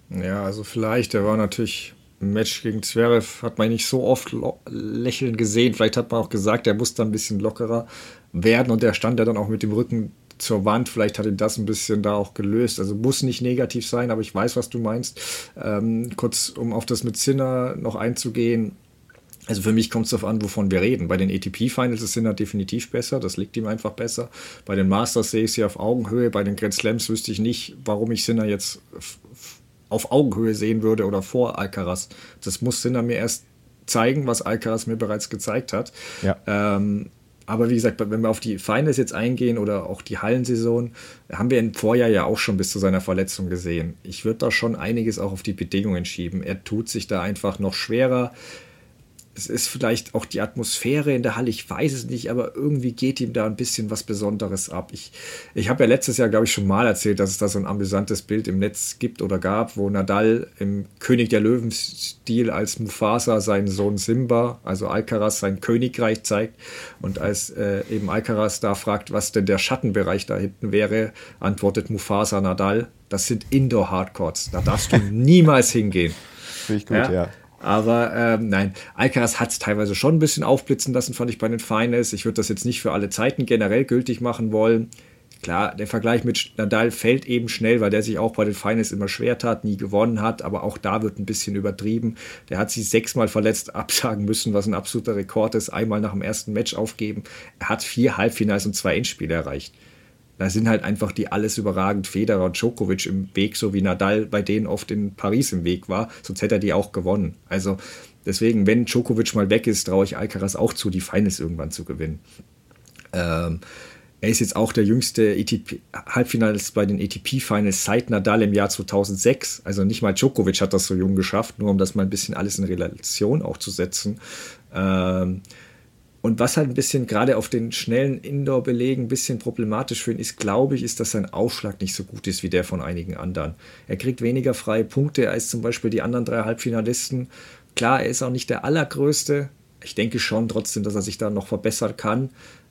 Ja, also vielleicht, er war natürlich Match gegen Zverev hat man nicht so oft lächeln gesehen. Vielleicht hat man auch gesagt, er muss da ein bisschen lockerer werden und er stand ja dann auch mit dem Rücken zur Wand. Vielleicht hat ihn das ein bisschen da auch gelöst. Also muss nicht negativ sein, aber ich weiß, was du meinst. Ähm, kurz, um auf das mit Zinner noch einzugehen. Also für mich kommt es darauf an, wovon wir reden. Bei den ATP-Finals ist Sinner definitiv besser, das liegt ihm einfach besser. Bei den Masters sehe ich sie auf Augenhöhe, bei den Grand Slams wüsste ich nicht, warum ich Sinner jetzt auf Augenhöhe sehen würde oder vor Alcaraz. Das muss Sinner mir erst zeigen, was Alcaraz mir bereits gezeigt hat. Ja. Ähm, aber wie gesagt, wenn wir auf die Finals jetzt eingehen oder auch die Hallensaison, haben wir im Vorjahr ja auch schon bis zu seiner Verletzung gesehen. Ich würde da schon einiges auch auf die Bedingungen schieben. Er tut sich da einfach noch schwerer es ist vielleicht auch die Atmosphäre in der Halle, ich weiß es nicht, aber irgendwie geht ihm da ein bisschen was Besonderes ab. Ich, ich habe ja letztes Jahr, glaube ich, schon mal erzählt, dass es da so ein amüsantes Bild im Netz gibt oder gab, wo Nadal im König der Löwen-Stil als Mufasa seinen Sohn Simba, also Alcaraz, sein Königreich zeigt. Und als äh, eben Alcaraz da fragt, was denn der Schattenbereich da hinten wäre, antwortet Mufasa Nadal, das sind Indoor-Hardcourts. Da darfst du niemals hingehen. Finde ich gut, ja. ja. Aber ähm, nein, Alcaraz hat es teilweise schon ein bisschen aufblitzen lassen, fand ich bei den Finals. Ich würde das jetzt nicht für alle Zeiten generell gültig machen wollen. Klar, der Vergleich mit Nadal fällt eben schnell, weil der sich auch bei den Finals immer schwer tat, nie gewonnen hat, aber auch da wird ein bisschen übertrieben. Der hat sich sechsmal verletzt absagen müssen, was ein absoluter Rekord ist, einmal nach dem ersten Match aufgeben. Er hat vier Halbfinals und zwei Endspiele erreicht. Da sind halt einfach die alles überragend Federer und Djokovic im Weg, so wie Nadal bei denen oft in Paris im Weg war. Sonst hätte er die auch gewonnen. Also deswegen, wenn Djokovic mal weg ist, traue ich Alcaraz auch zu, die Finals irgendwann zu gewinnen. Ähm, er ist jetzt auch der jüngste ATP, Halbfinalist bei den ATP-Finals seit Nadal im Jahr 2006. Also nicht mal Djokovic hat das so jung geschafft, nur um das mal ein bisschen alles in Relation auch zu setzen. Ähm, und was halt ein bisschen gerade auf den schnellen Indoor-Belegen ein bisschen problematisch für ihn ist, glaube ich, ist, dass sein Aufschlag nicht so gut ist wie der von einigen anderen. Er kriegt weniger freie Punkte als zum Beispiel die anderen drei Halbfinalisten. Klar, er ist auch nicht der allergrößte. Ich denke schon trotzdem, dass er sich da noch verbessern kann.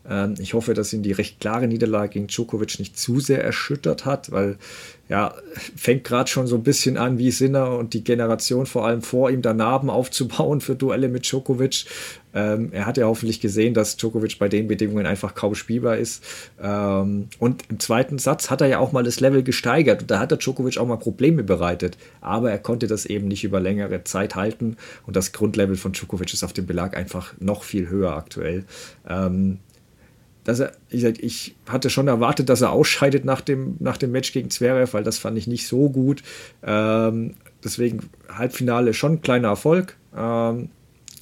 Ähm, ich hoffe, dass ihn die recht klare Niederlage gegen Djokovic nicht zu sehr erschüttert hat, weil ja, fängt gerade schon so ein bisschen an, wie Sinner und die Generation vor allem vor ihm da Narben aufzubauen für Duelle mit Djokovic. Ähm, er hat ja hoffentlich gesehen, dass Djokovic bei den Bedingungen einfach kaum spielbar ist. Ähm, und im zweiten Satz hat er ja auch mal das Level gesteigert und da hat der Djokovic auch mal Probleme bereitet. Aber er konnte das eben nicht über längere Zeit halten und das Grundlevel von Djokovic ist auf dem Belag einfach noch viel höher aktuell. Ähm, dass er, ich, ich, hatte schon erwartet, dass er ausscheidet nach dem, nach dem Match gegen Zverev, weil das fand ich nicht so gut. Ähm, deswegen Halbfinale schon ein kleiner Erfolg. Ähm,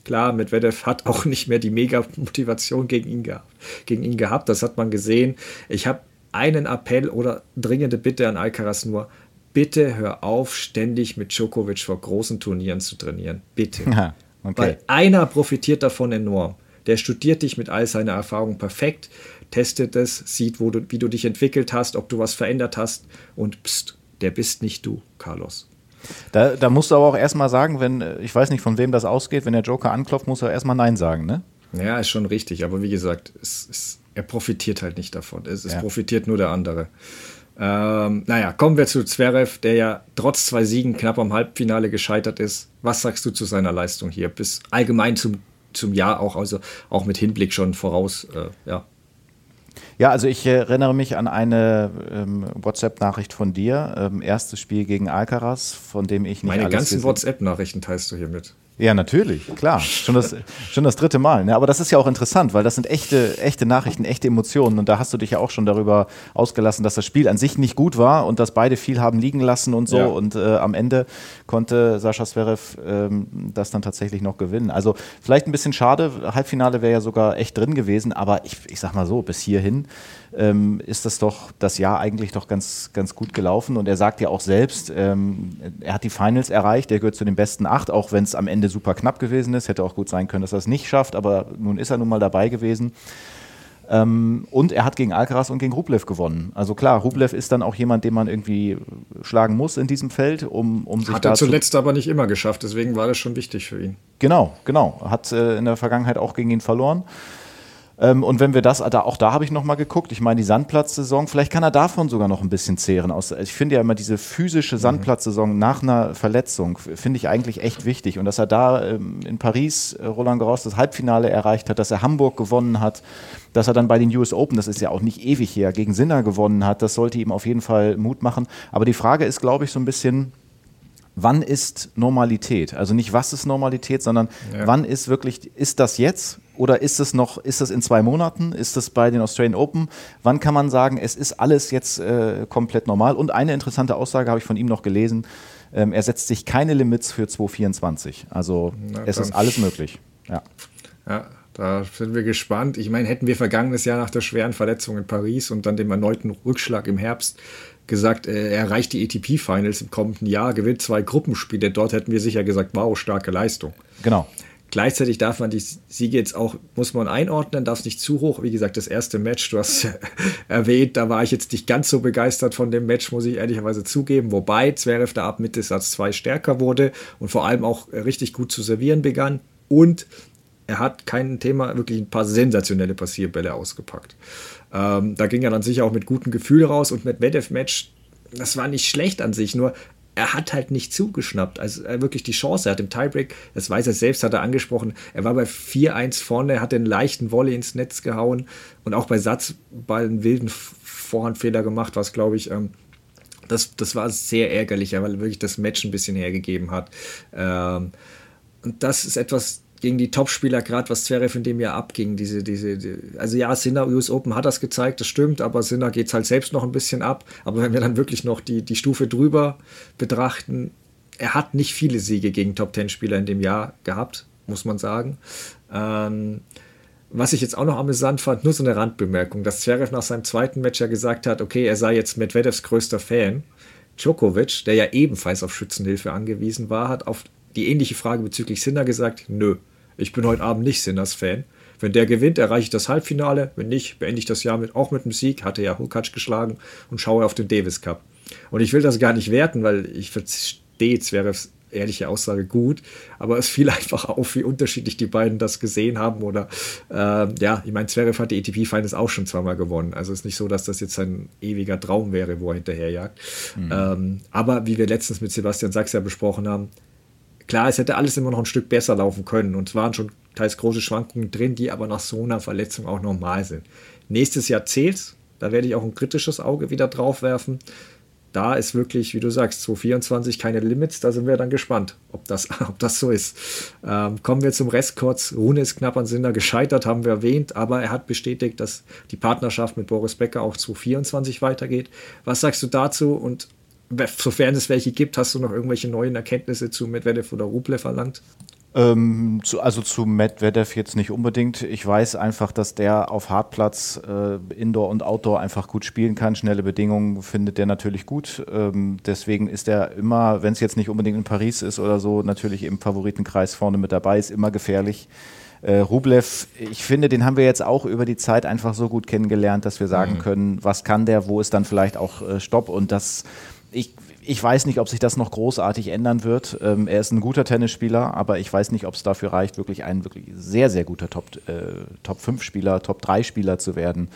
klar, Medvedev hat auch nicht mehr die Mega-Motivation gegen ihn, gehabt, gegen ihn gehabt, das hat man gesehen. Ich habe einen Appell oder dringende Bitte an Alcaraz nur, bitte hör auf, ständig mit Djokovic vor großen Turnieren zu trainieren. Bitte. Ja, okay. Weil einer profitiert davon enorm. Der studiert dich mit all seiner Erfahrung perfekt, testet es, sieht, wo du, wie du dich entwickelt hast, ob du was verändert hast und pst, der bist nicht du, Carlos. Da, da musst du aber auch erstmal sagen, wenn, ich weiß nicht, von wem das ausgeht, wenn der Joker anklopft, muss er erstmal Nein sagen, ne? Ja, ist schon richtig, aber wie gesagt, es, es, er profitiert halt nicht davon. Es, es ja. profitiert nur der andere. Ähm, naja, kommen wir zu Zverev, der ja trotz zwei Siegen knapp am Halbfinale gescheitert ist. Was sagst du zu seiner Leistung hier? Bis allgemein zum zum Jahr auch, also auch mit Hinblick schon voraus, äh, ja. Ja, also ich erinnere mich an eine ähm, WhatsApp-Nachricht von dir. Ähm, erstes Spiel gegen Alcaraz, von dem ich nicht Meine ganzen WhatsApp-Nachrichten teilst du hier mit. Ja, natürlich, klar. Schon das, schon das dritte Mal. Ne? Aber das ist ja auch interessant, weil das sind echte, echte Nachrichten, echte Emotionen. Und da hast du dich ja auch schon darüber ausgelassen, dass das Spiel an sich nicht gut war und dass beide viel haben liegen lassen und so. Ja. Und äh, am Ende konnte Sascha Zverev ähm, das dann tatsächlich noch gewinnen. Also vielleicht ein bisschen schade. Halbfinale wäre ja sogar echt drin gewesen. Aber ich, ich sag mal so, bis hierhin ähm, ist das doch das Jahr eigentlich doch ganz, ganz gut gelaufen. Und er sagt ja auch selbst, ähm, er hat die Finals erreicht, er gehört zu den besten acht, auch wenn es am Ende super knapp gewesen ist. Hätte auch gut sein können, dass er es nicht schafft, aber nun ist er nun mal dabei gewesen. Ähm, und er hat gegen Alcaraz und gegen Rublev gewonnen. Also klar, Rublev ist dann auch jemand, den man irgendwie schlagen muss in diesem Feld, um, um sich Hat er zuletzt aber nicht immer geschafft, deswegen war das schon wichtig für ihn. Genau, genau. Hat äh, in der Vergangenheit auch gegen ihn verloren. Ähm, und wenn wir das, da, auch da habe ich nochmal geguckt, ich meine, die Sandplatzsaison, vielleicht kann er davon sogar noch ein bisschen zehren. Aus, ich finde ja immer diese physische mhm. Sandplatzsaison nach einer Verletzung, finde ich eigentlich echt wichtig. Und dass er da ähm, in Paris äh, Roland Garros das Halbfinale erreicht hat, dass er Hamburg gewonnen hat, dass er dann bei den US Open, das ist ja auch nicht ewig her, gegen Sinner gewonnen hat, das sollte ihm auf jeden Fall Mut machen. Aber die Frage ist, glaube ich, so ein bisschen, wann ist Normalität? Also nicht was ist Normalität, sondern ja. wann ist wirklich, ist das jetzt oder ist es noch, ist es in zwei Monaten? Ist es bei den Australian Open? Wann kann man sagen, es ist alles jetzt äh, komplett normal? Und eine interessante Aussage habe ich von ihm noch gelesen. Ähm, er setzt sich keine Limits für 2024. Also Na, es ist alles möglich. Ja. ja. Da sind wir gespannt. Ich meine, hätten wir vergangenes Jahr nach der schweren Verletzung in Paris und dann dem erneuten Rückschlag im Herbst gesagt, er erreicht die ATP-Finals im kommenden Jahr, gewinnt zwei Gruppenspiele. Dort hätten wir sicher gesagt, wow, starke Leistung. Genau. Gleichzeitig darf man die Siege jetzt auch, muss man einordnen, darf es nicht zu hoch. Wie gesagt, das erste Match, du hast erwähnt, da war ich jetzt nicht ganz so begeistert von dem Match, muss ich ehrlicherweise zugeben. Wobei Zverev da ab Mitte Satz 2 stärker wurde und vor allem auch richtig gut zu servieren begann. Und er hat kein Thema, wirklich ein paar sensationelle Passierbälle ausgepackt. Ähm, da ging er dann sicher auch mit gutem Gefühl raus und mit Medvedev-Match, das war nicht schlecht an sich, nur er hat halt nicht zugeschnappt. Also er wirklich die Chance, er hat im Tiebreak, das weiß er selbst, hat er angesprochen, er war bei 4-1 vorne, hat den leichten Volley ins Netz gehauen und auch bei Satzball einen wilden Vorhandfehler gemacht, was glaube ich, ähm, das, das war sehr ärgerlich, weil er wirklich das Match ein bisschen hergegeben hat. Ähm, und das ist etwas, gegen die Topspieler, gerade was Zverev in dem Jahr abging. Diese, diese, die, also ja, Sinner US Open hat das gezeigt, das stimmt, aber Sinner geht es halt selbst noch ein bisschen ab. Aber wenn wir dann wirklich noch die, die Stufe drüber betrachten, er hat nicht viele Siege gegen Top-10-Spieler in dem Jahr gehabt, muss man sagen. Ähm, was ich jetzt auch noch amüsant fand, nur so eine Randbemerkung, dass Zverev nach seinem zweiten Match ja gesagt hat, okay, er sei jetzt Medvedevs größter Fan. Djokovic, der ja ebenfalls auf Schützenhilfe angewiesen war, hat auf die ähnliche Frage bezüglich Sinner gesagt, nö, ich bin heute Abend nicht Sinners Fan. Wenn der gewinnt, erreiche ich das Halbfinale. Wenn nicht, beende ich das Jahr mit, auch mit einem Sieg. Hatte ja Hukac geschlagen und schaue auf den Davis Cup. Und ich will das gar nicht werten, weil ich verstehe Zverevs ehrliche Aussage gut, aber es fiel einfach auf, wie unterschiedlich die beiden das gesehen haben. Oder äh, ja, ich meine, Zverev hat die ATP Finals auch schon zweimal gewonnen. Also es ist nicht so, dass das jetzt ein ewiger Traum wäre, wo er hinterherjagt. Mhm. Ähm, aber wie wir letztens mit Sebastian Sachs ja besprochen haben, klar, es hätte alles immer noch ein Stück besser laufen können und es waren schon teils große Schwankungen drin, die aber nach so einer Verletzung auch normal sind. Nächstes Jahr zählt, da werde ich auch ein kritisches Auge wieder drauf werfen. Da ist wirklich, wie du sagst, 2024 keine Limits, da sind wir dann gespannt, ob das, ob das so ist. Ähm, kommen wir zum Rest kurz. Rune ist knapp an Sinder gescheitert, haben wir erwähnt, aber er hat bestätigt, dass die Partnerschaft mit Boris Becker auch 2024 weitergeht. Was sagst du dazu und sofern es welche gibt, hast du noch irgendwelche neuen Erkenntnisse zu Medvedev oder Rublev erlangt? Ähm, zu, also zu Medvedev jetzt nicht unbedingt. Ich weiß einfach, dass der auf Hartplatz äh, Indoor und Outdoor einfach gut spielen kann. Schnelle Bedingungen findet der natürlich gut. Ähm, deswegen ist er immer, wenn es jetzt nicht unbedingt in Paris ist oder so, natürlich im Favoritenkreis vorne mit dabei, ist immer gefährlich. Äh, Rublev, ich finde, den haben wir jetzt auch über die Zeit einfach so gut kennengelernt, dass wir sagen mhm. können, was kann der, wo ist dann vielleicht auch äh, Stopp und das ich, ich weiß nicht, ob sich das noch großartig ändern wird. Ähm, er ist ein guter Tennisspieler, aber ich weiß nicht, ob es dafür reicht, wirklich ein wirklich sehr, sehr guter Top, äh, Top 5 Spieler, Top 3 Spieler zu werden.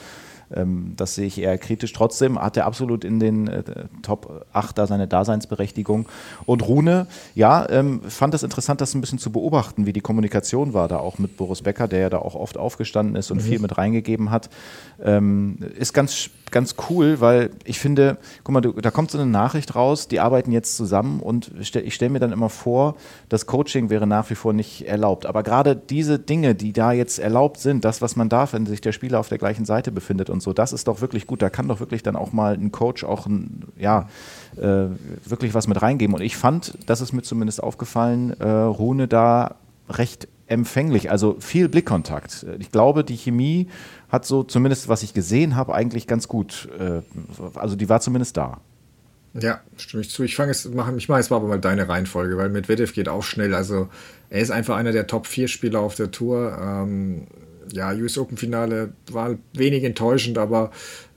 Ähm, das sehe ich eher kritisch. Trotzdem hat er absolut in den äh, Top 8 da seine Daseinsberechtigung. Und Rune, ja, ähm, fand es interessant, das ein bisschen zu beobachten, wie die Kommunikation war da auch mit Boris Becker, der ja da auch oft aufgestanden ist und mhm. viel mit reingegeben hat. Ähm, ist ganz ganz cool, weil ich finde, guck mal, da kommt so eine Nachricht raus, die arbeiten jetzt zusammen und ich stelle mir dann immer vor, das Coaching wäre nach wie vor nicht erlaubt. Aber gerade diese Dinge, die da jetzt erlaubt sind, das, was man darf, wenn sich der Spieler auf der gleichen Seite befindet und so, das ist doch wirklich gut. Da kann doch wirklich dann auch mal ein Coach auch ein, ja, äh, wirklich was mit reingeben. Und ich fand, das ist mir zumindest aufgefallen, äh, Rune da recht empfänglich, also viel Blickkontakt. Ich glaube, die Chemie hat so, zumindest was ich gesehen habe, eigentlich ganz gut. Äh, also die war zumindest da. Ja, stimme ich zu. Ich fange es, mach, ich mache jetzt mal aber mal deine Reihenfolge, weil Medvedev geht auch schnell. Also er ist einfach einer der Top 4 Spieler auf der Tour. Ähm, ja, US Open Finale war wenig enttäuschend, aber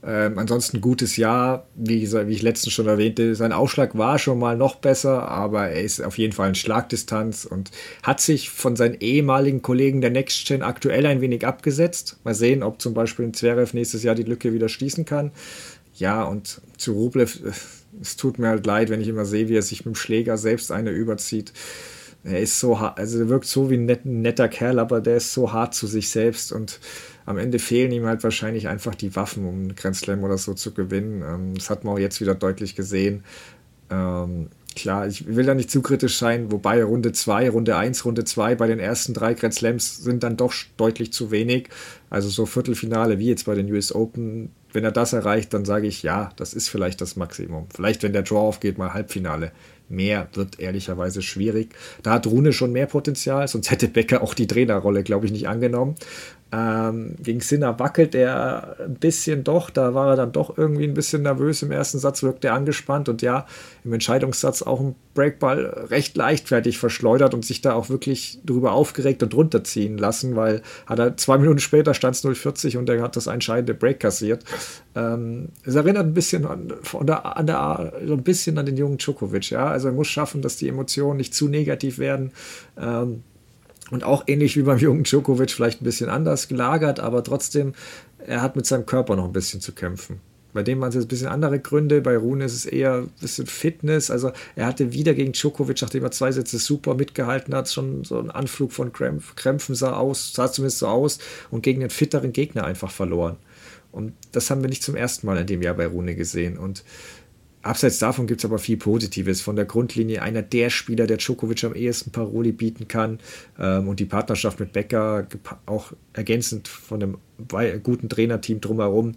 ähm, ansonsten gutes Jahr. Wie, wie ich letztens schon erwähnte, sein Ausschlag war schon mal noch besser, aber er ist auf jeden Fall in Schlagdistanz und hat sich von seinen ehemaligen Kollegen der Next Gen aktuell ein wenig abgesetzt. Mal sehen, ob zum Beispiel ein Zverev nächstes Jahr die Lücke wieder schließen kann. Ja, und zu Rublev, äh, es tut mir halt leid, wenn ich immer sehe, wie er sich mit dem Schläger selbst eine überzieht er ist so hart, also er wirkt so wie ein, net, netter Kerl, aber der ist so hart zu sich selbst und am Ende fehlen ihm halt wahrscheinlich einfach die Waffen, um einen Grand Slam oder so zu gewinnen. Ähm, das hat man auch jetzt wieder deutlich gesehen. Ähm, klar, ich will da nicht zu kritisch sein, wobei Runde 2, Runde 1, Runde 2 bei den ersten drei Grand Slams sind dann doch deutlich zu wenig. Also so Viertelfinale wie jetzt bei den US Open, wenn er das erreicht, dann sage ich, ja, das ist vielleicht das Maximum. Vielleicht, wenn der Draw aufgeht, mal Halbfinale. Mehr wird ehrlicherweise schwierig. Da hat Rune schon mehr Potenzial, sonst hätte Becker auch die Trainerrolle, glaube ich, nicht angenommen. Ähm, gegen Sinner wackelt er ein bisschen doch, da war er dann doch irgendwie ein bisschen nervös. Im ersten Satz wirkt er angespannt und ja, im Entscheidungssatz auch ein Breakball recht leichtfertig verschleudert und sich da auch wirklich drüber aufgeregt und runterziehen lassen, weil hat er zwei Minuten später stand es 0,40 und er hat das entscheidende Break kassiert. Ähm, es erinnert ein bisschen an, der, an der, so ein bisschen an den jungen Djokovic, ja. Also er muss schaffen, dass die Emotionen nicht zu negativ werden. Ähm, und auch ähnlich wie beim jungen Djokovic, vielleicht ein bisschen anders gelagert, aber trotzdem, er hat mit seinem Körper noch ein bisschen zu kämpfen. Bei dem waren es jetzt ein bisschen andere Gründe. Bei Rune ist es eher ein bisschen Fitness. Also er hatte wieder gegen Djokovic, nachdem er zwei Sätze super mitgehalten hat, schon so einen Anflug von Krämpf, Krämpfen sah aus, sah zumindest so aus und gegen einen fitteren Gegner einfach verloren. Und das haben wir nicht zum ersten Mal in dem Jahr bei Rune gesehen. Und abseits davon gibt es aber viel Positives. Von der Grundlinie einer der Spieler, der Djokovic am ehesten Paroli bieten kann. Ähm, und die Partnerschaft mit Becker auch ergänzend von einem guten Trainerteam drumherum,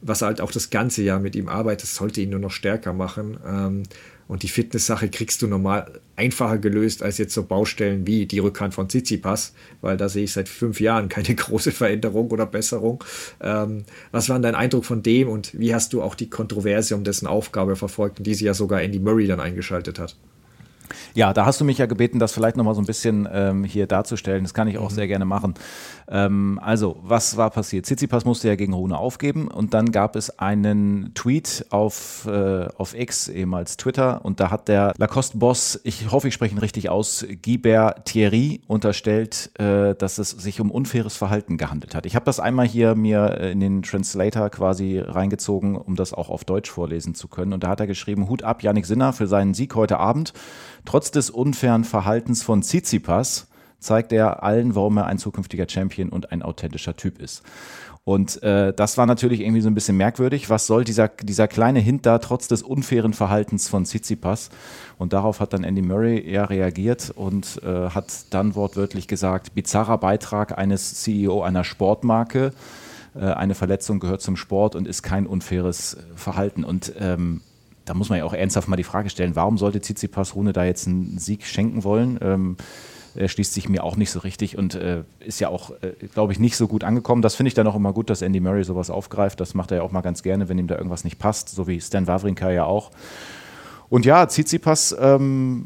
was halt auch das ganze Jahr mit ihm arbeitet, sollte ihn nur noch stärker machen. Ähm, und die Fitness-Sache kriegst du normal einfacher gelöst als jetzt so Baustellen wie die Rückhand von Tsitsipas, weil da sehe ich seit fünf Jahren keine große Veränderung oder Besserung. Ähm, was war dein Eindruck von dem und wie hast du auch die Kontroverse um dessen Aufgabe verfolgt, die sie ja sogar Andy Murray dann eingeschaltet hat? Ja, da hast du mich ja gebeten, das vielleicht nochmal so ein bisschen ähm, hier darzustellen. Das kann ich auch mhm. sehr gerne machen. Ähm, also, was war passiert? Tsitsipas musste ja gegen Rune aufgeben und dann gab es einen Tweet auf, äh, auf X, ehemals Twitter, und da hat der Lacoste-Boss, ich hoffe, ich spreche ihn richtig aus, Guibert Thierry unterstellt, äh, dass es sich um unfaires Verhalten gehandelt hat. Ich habe das einmal hier mir in den Translator quasi reingezogen, um das auch auf Deutsch vorlesen zu können. Und da hat er geschrieben, Hut ab, Yannick Sinner, für seinen Sieg heute Abend. Trotz des unfairen Verhaltens von Tsitsipas zeigt er allen, warum er ein zukünftiger Champion und ein authentischer Typ ist. Und äh, das war natürlich irgendwie so ein bisschen merkwürdig. Was soll dieser, dieser kleine Hint da trotz des unfairen Verhaltens von Tsitsipas? Und darauf hat dann Andy Murray eher reagiert und äh, hat dann wortwörtlich gesagt, bizarrer Beitrag eines CEO einer Sportmarke. Äh, eine Verletzung gehört zum Sport und ist kein unfaires Verhalten. Und ähm, da muss man ja auch ernsthaft mal die Frage stellen, warum sollte Tsitsipas Rune da jetzt einen Sieg schenken wollen? Ähm, er schließt sich mir auch nicht so richtig und äh, ist ja auch, äh, glaube ich, nicht so gut angekommen. Das finde ich dann auch immer gut, dass Andy Murray sowas aufgreift. Das macht er ja auch mal ganz gerne, wenn ihm da irgendwas nicht passt, so wie Stan Wawrinka ja auch. Und ja, Tsitsipas, ähm,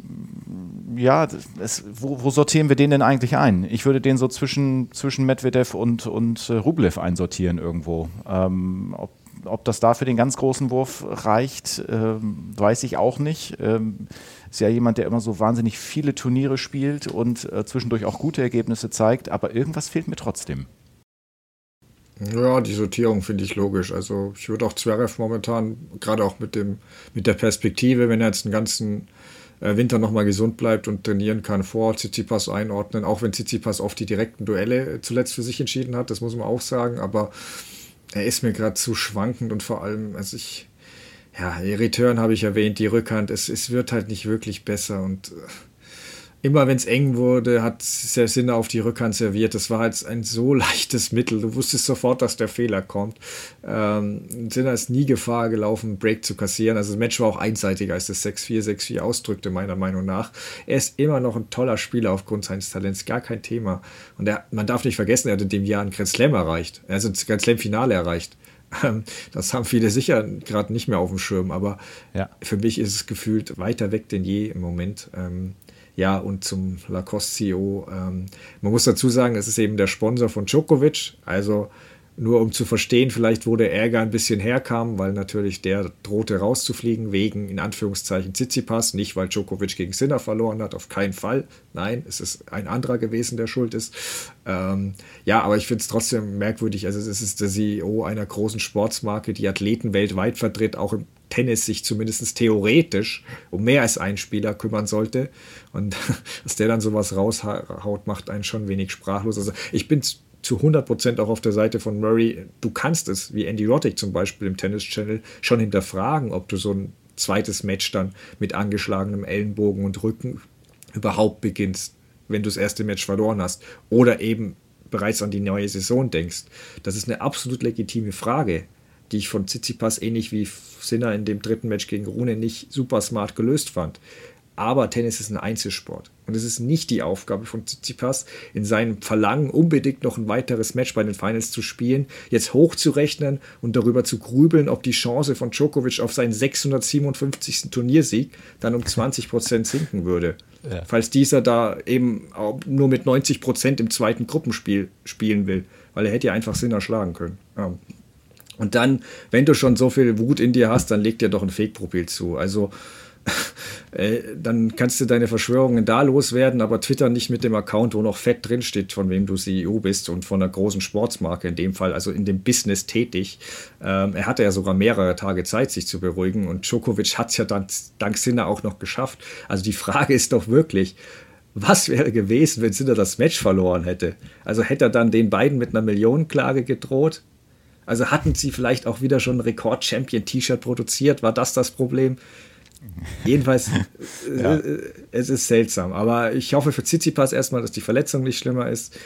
ja, es, wo, wo, sortieren wir den denn eigentlich ein? Ich würde den so zwischen, zwischen Medvedev und, und äh, Rublev einsortieren irgendwo. Ähm, ob ob das da für den ganz großen Wurf reicht, ähm, weiß ich auch nicht. Ähm, ist ja jemand, der immer so wahnsinnig viele Turniere spielt und äh, zwischendurch auch gute Ergebnisse zeigt, aber irgendwas fehlt mir trotzdem. Ja, die Sortierung finde ich logisch. Also ich würde auch Zverev momentan, gerade auch mit, dem, mit der Perspektive, wenn er jetzt den ganzen äh, Winter nochmal gesund bleibt und trainieren kann, vor Tsitsipas einordnen, auch wenn Tsitsipas oft die direkten Duelle zuletzt für sich entschieden hat, das muss man auch sagen, aber er ist mir gerade zu schwankend und vor allem, also ich, ja, die Return habe ich erwähnt, die Rückhand, es, es wird halt nicht wirklich besser und äh, immer wenn es eng wurde, hat der Sinne auf die Rückhand serviert. Das war halt ein so leichtes Mittel. Du wusstest sofort, dass der Fehler kommt. Ähm, Sinner ist nie Gefahr gelaufen, einen Break zu kassieren. Also das Match war auch einseitiger, als das 6-4, 6-4 ausdrückte, meiner Meinung nach. Er ist immer noch ein toller Spieler aufgrund seines Talents, gar kein Thema. Und er, man darf nicht vergessen, er hat in dem Jahr ein Grand Slam erreicht. Er hat ein Grand Slam-Finale erreicht. Ähm, das haben viele sicher gerade nicht mehr auf dem Schirm, aber ja. für mich ist es gefühlt weiter weg denn je im Moment. Ähm, ja, und zum Lacoste CEO. Ähm, man muss dazu sagen, es ist eben der Sponsor von Djokovic. Also nur um zu verstehen, vielleicht wo der Ärger ein bisschen herkam, weil natürlich der drohte rauszufliegen wegen, in Anführungszeichen, Tsitsipas. Nicht, weil Djokovic gegen Sinner verloren hat, auf keinen Fall. Nein, es ist ein anderer gewesen, der schuld ist. Ähm, ja, aber ich finde es trotzdem merkwürdig. Also es ist der CEO einer großen Sportsmarke, die Athleten weltweit vertritt, auch im Tennis sich zumindest theoretisch um mehr als einen Spieler kümmern sollte. Und dass der dann sowas raushaut, macht einen schon wenig sprachlos. Also ich bin zu 100% auch auf der Seite von Murray. Du kannst es, wie Andy Roddick zum Beispiel im Tennis Channel, schon hinterfragen, ob du so ein zweites Match dann mit angeschlagenem Ellenbogen und Rücken überhaupt beginnst, wenn du das erste Match verloren hast. Oder eben bereits an die neue Saison denkst. Das ist eine absolut legitime Frage, die ich von Tsitsipas ähnlich wie Sinner in dem dritten Match gegen Rune nicht super smart gelöst fand. Aber Tennis ist ein Einzelsport. Und es ist nicht die Aufgabe von Tsitsipas, in seinem Verlangen unbedingt noch ein weiteres Match bei den Finals zu spielen, jetzt hochzurechnen und darüber zu grübeln, ob die Chance von Djokovic auf seinen 657. Turniersieg dann um 20 Prozent sinken würde. Ja. Falls dieser da eben nur mit 90 Prozent im zweiten Gruppenspiel spielen will. Weil er hätte ja einfach Sinn erschlagen können. Ja. Und dann, wenn du schon so viel Wut in dir hast, dann leg dir doch ein Fake-Profil zu. Also äh, dann kannst du deine Verschwörungen da loswerden, aber Twitter nicht mit dem Account, wo noch fett drinsteht, von wem du CEO bist und von einer großen Sportsmarke in dem Fall, also in dem Business tätig. Ähm, er hatte ja sogar mehrere Tage Zeit, sich zu beruhigen und Djokovic hat es ja dann, dank Sinner auch noch geschafft. Also die Frage ist doch wirklich, was wäre gewesen, wenn Sinner das Match verloren hätte? Also hätte er dann den beiden mit einer Millionenklage gedroht? Also hatten sie vielleicht auch wieder schon ein Rekord-Champion-T-Shirt produziert? War das das Problem? Jedenfalls, ja. äh, es ist seltsam. Aber ich hoffe für Tsitsipas erstmal, dass die Verletzung nicht schlimmer ist.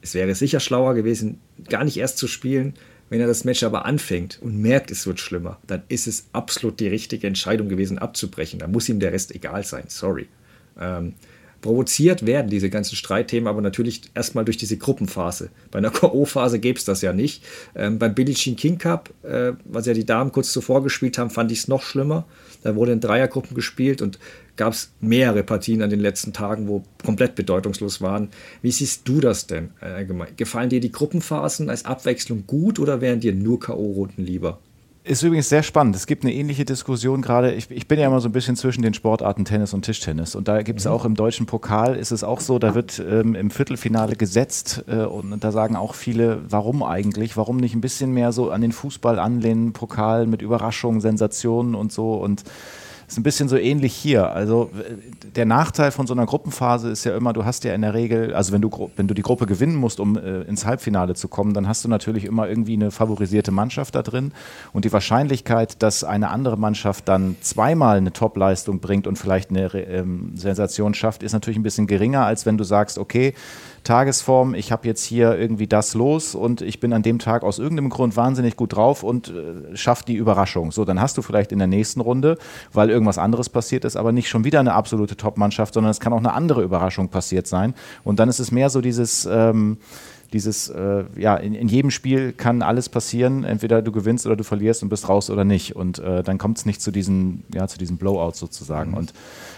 Es wäre sicher schlauer gewesen, gar nicht erst zu spielen. Wenn er das Match aber anfängt und merkt, es wird schlimmer, dann ist es absolut die richtige Entscheidung gewesen, abzubrechen. Da muss ihm der Rest egal sein. Sorry. Ähm, Provoziert werden diese ganzen Streitthemen aber natürlich erstmal durch diese Gruppenphase. Bei einer K.O.-Phase gäbe es das ja nicht. Ähm, beim Billie Jean King Cup, äh, was ja die Damen kurz zuvor gespielt haben, fand ich es noch schlimmer. Da wurde in Dreiergruppen gespielt und gab es mehrere Partien an den letzten Tagen, wo komplett bedeutungslos waren. Wie siehst du das denn allgemein? Gefallen dir die Gruppenphasen als Abwechslung gut oder wären dir nur K.O.-Runden lieber? Ist übrigens sehr spannend. Es gibt eine ähnliche Diskussion gerade. Ich, ich, bin ja immer so ein bisschen zwischen den Sportarten Tennis und Tischtennis. Und da gibt es mhm. auch im deutschen Pokal, ist es auch so, da wird ähm, im Viertelfinale gesetzt. Äh, und da sagen auch viele, warum eigentlich? Warum nicht ein bisschen mehr so an den Fußball anlehnen, Pokal mit Überraschungen, Sensationen und so. Und ist ein bisschen so ähnlich hier. Also der Nachteil von so einer Gruppenphase ist ja immer, du hast ja in der Regel, also wenn du, wenn du die Gruppe gewinnen musst, um äh, ins Halbfinale zu kommen, dann hast du natürlich immer irgendwie eine favorisierte Mannschaft da drin. Und die Wahrscheinlichkeit, dass eine andere Mannschaft dann zweimal eine Topleistung bringt und vielleicht eine ähm, Sensation schafft, ist natürlich ein bisschen geringer, als wenn du sagst, okay, Tagesform, ich habe jetzt hier irgendwie das los und ich bin an dem Tag aus irgendeinem Grund wahnsinnig gut drauf und äh, schaffe die Überraschung. So, dann hast du vielleicht in der nächsten Runde, weil irgendwas anderes passiert ist, aber nicht schon wieder eine absolute Top-Mannschaft, sondern es kann auch eine andere Überraschung passiert sein. Und dann ist es mehr so dieses, ähm, dieses, äh, ja, in, in, jedem Spiel kann alles passieren. Entweder du gewinnst oder du verlierst und bist raus oder nicht. Und äh, dann kommt es nicht zu diesen, ja, zu diesen Blowouts sozusagen. Mhm. Und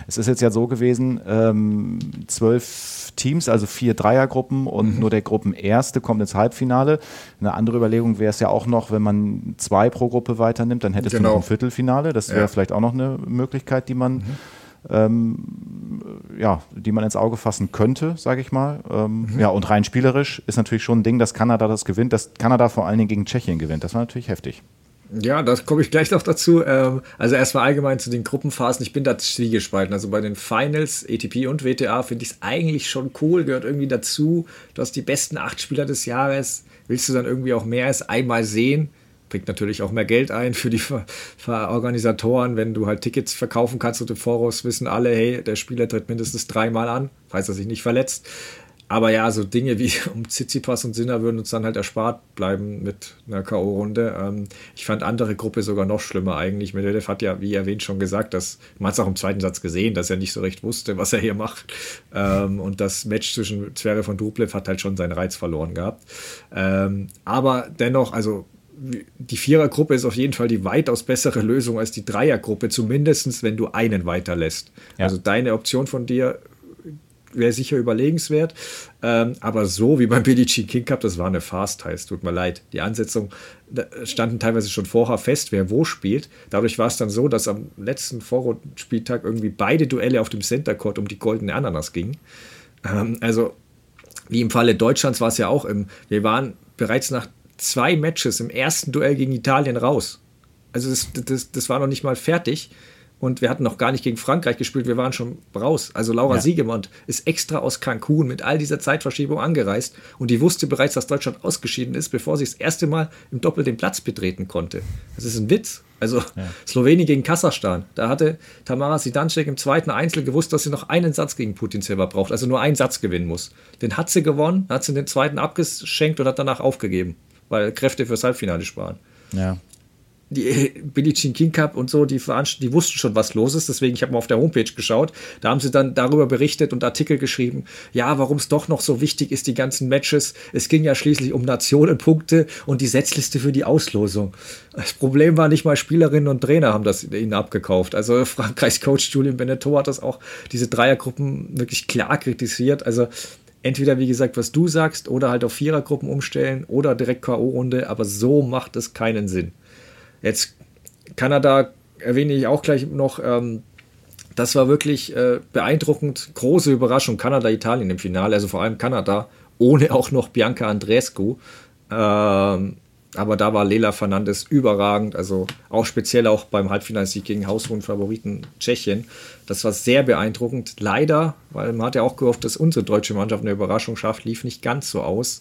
es ist jetzt ja so gewesen, ähm, zwölf Teams, also vier Dreiergruppen und mhm. nur der Gruppenerste kommt ins Halbfinale. Eine andere Überlegung wäre es ja auch noch, wenn man zwei pro Gruppe weiternimmt, dann hättest genau. du noch ein Viertelfinale. Das wäre ja. vielleicht auch noch eine Möglichkeit, die man mhm. ähm, ja, die man ins Auge fassen könnte, sage ich mal. Ähm, mhm. Ja, und rein spielerisch ist natürlich schon ein Ding, dass Kanada das gewinnt, dass Kanada vor allen Dingen gegen Tschechien gewinnt. Das war natürlich heftig. Ja, da komme ich gleich noch dazu. Ähm, also erstmal allgemein zu den Gruppenphasen. Ich bin da zwiegespalten. Also bei den Finals, ATP und WTA, finde ich es eigentlich schon cool, gehört irgendwie dazu. Du hast die besten acht Spieler des Jahres. Willst du dann irgendwie auch mehr als einmal sehen? Bringt natürlich auch mehr Geld ein für die Organisatoren, wenn du halt Tickets verkaufen kannst und im Voraus wissen alle, hey, der Spieler tritt mindestens dreimal an, falls er sich nicht verletzt. Aber ja, so Dinge wie um Tsitsipas und Sinner würden uns dann halt erspart bleiben mit einer K.O.-Runde. Ähm, ich fand andere Gruppe sogar noch schlimmer eigentlich. Medvedev hat ja, wie erwähnt, schon gesagt, dass man es auch im zweiten Satz gesehen, dass er nicht so recht wusste, was er hier macht. Ähm, und das Match zwischen Zverev von Dublev hat halt schon seinen Reiz verloren gehabt. Ähm, aber dennoch, also die Vierergruppe ist auf jeden Fall die weitaus bessere Lösung als die Dreiergruppe, zumindest wenn du einen weiterlässt. Ja. Also deine Option von dir wäre sicher überlegenswert. Ähm, aber so wie beim Billie Jean King Cup, das war eine Fast heißt, tut mir leid. Die Ansetzung standen teilweise schon vorher fest, wer wo spielt. Dadurch war es dann so, dass am letzten Vorrundenspieltag irgendwie beide Duelle auf dem Center Court um die goldene Ananas gingen. Ähm, also wie im Falle Deutschlands war es ja auch im, wir waren bereits nach zwei Matches im ersten Duell gegen Italien raus. Also das, das, das war noch nicht mal fertig und wir hatten noch gar nicht gegen Frankreich gespielt, wir waren schon raus. Also Laura ja. Siegemont ist extra aus Cancun mit all dieser Zeitverschiebung angereist und die wusste bereits, dass Deutschland ausgeschieden ist, bevor sie das erste Mal im Doppel den Platz betreten konnte. Das ist ein Witz. Also ja. Slowenien gegen Kasachstan. Da hatte Tamara Sidancek im zweiten Einzel gewusst, dass sie noch einen Satz gegen Putin selber braucht, also nur einen Satz gewinnen muss. Den hat sie gewonnen, hat sie den zweiten abgeschenkt und hat danach aufgegeben, weil Kräfte fürs Halbfinale sparen. Ja die Billie Jean King Cup und so, die, die wussten schon, was los ist. Deswegen, ich habe mal auf der Homepage geschaut. Da haben sie dann darüber berichtet und Artikel geschrieben, ja, warum es doch noch so wichtig ist, die ganzen Matches. Es ging ja schließlich um Nationenpunkte und die Setzliste für die Auslosung. Das Problem war nicht mal Spielerinnen und Trainer haben das ihnen abgekauft. Also Frankreichs Coach Julien Beneteau hat das auch, diese Dreiergruppen wirklich klar kritisiert. Also entweder, wie gesagt, was du sagst, oder halt auf Vierergruppen umstellen oder direkt K.O.-Runde, aber so macht es keinen Sinn. Jetzt Kanada erwähne ich auch gleich noch. Ähm, das war wirklich äh, beeindruckend. Große Überraschung. Kanada, Italien im Finale, also vor allem Kanada, ohne auch noch Bianca Andreescu. Ähm, aber da war Lela Fernandes überragend, also auch speziell auch beim Halbfinalsieg gegen haushohen Favoriten Tschechien. Das war sehr beeindruckend. Leider, weil man hat ja auch gehofft, dass unsere deutsche Mannschaft eine Überraschung schafft, lief nicht ganz so aus.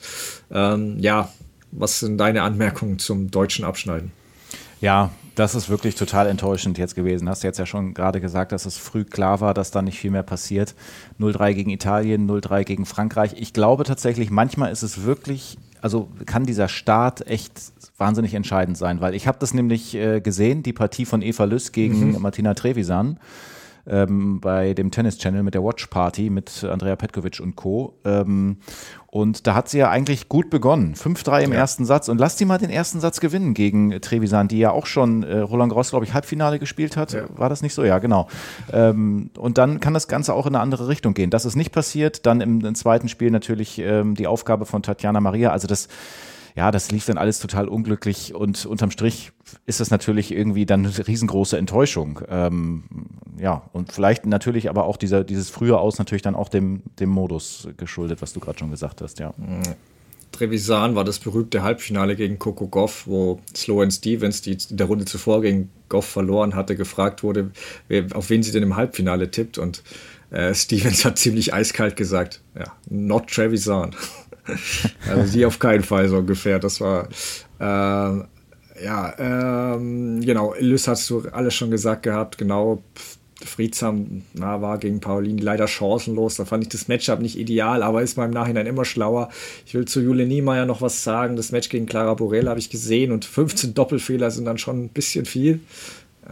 Ähm, ja, was sind deine Anmerkungen zum deutschen Abschneiden? Ja, das ist wirklich total enttäuschend jetzt gewesen. Hast du jetzt ja schon gerade gesagt, dass es früh klar war, dass da nicht viel mehr passiert. 0-3 gegen Italien, 0-3 gegen Frankreich. Ich glaube tatsächlich, manchmal ist es wirklich, also kann dieser Start echt wahnsinnig entscheidend sein, weil ich habe das nämlich äh, gesehen, die Partie von Eva Lüss gegen mhm. Martina Trevisan ähm, bei dem Tennis Channel mit der Watch Party mit Andrea Petkovic und Co. Ähm, und da hat sie ja eigentlich gut begonnen. 5-3 im ja. ersten Satz. Und lass die mal den ersten Satz gewinnen gegen Trevisan, die ja auch schon äh, Roland Gross, glaube ich, Halbfinale gespielt hat. Ja. War das nicht so? Ja, genau. Ähm, und dann kann das Ganze auch in eine andere Richtung gehen. Das ist nicht passiert. Dann im, im zweiten Spiel natürlich ähm, die Aufgabe von Tatjana Maria. Also das ja, das lief dann alles total unglücklich und unterm Strich ist es natürlich irgendwie dann eine riesengroße Enttäuschung. Ähm, ja, und vielleicht natürlich aber auch dieser, dieses frühe Aus natürlich dann auch dem, dem Modus geschuldet, was du gerade schon gesagt hast, ja. Trevisan war das berühmte Halbfinale gegen Coco Goff, wo Sloan Stevens, die in der Runde zuvor gegen Goff verloren hatte, gefragt wurde, auf wen sie denn im Halbfinale tippt. Und äh, Stevens hat ziemlich eiskalt gesagt, ja, not Trevisan. also sie auf keinen Fall so ungefähr. Das war äh, ja ähm, genau. Lys hast du alles schon gesagt gehabt. Genau. Friedsam na, war gegen Paulini leider chancenlos. Da fand ich das Matchup nicht ideal, aber ist mal im Nachhinein immer schlauer. Ich will zu Jule Niemeyer noch was sagen. Das Match gegen Clara Borel habe ich gesehen und 15 Doppelfehler sind dann schon ein bisschen viel.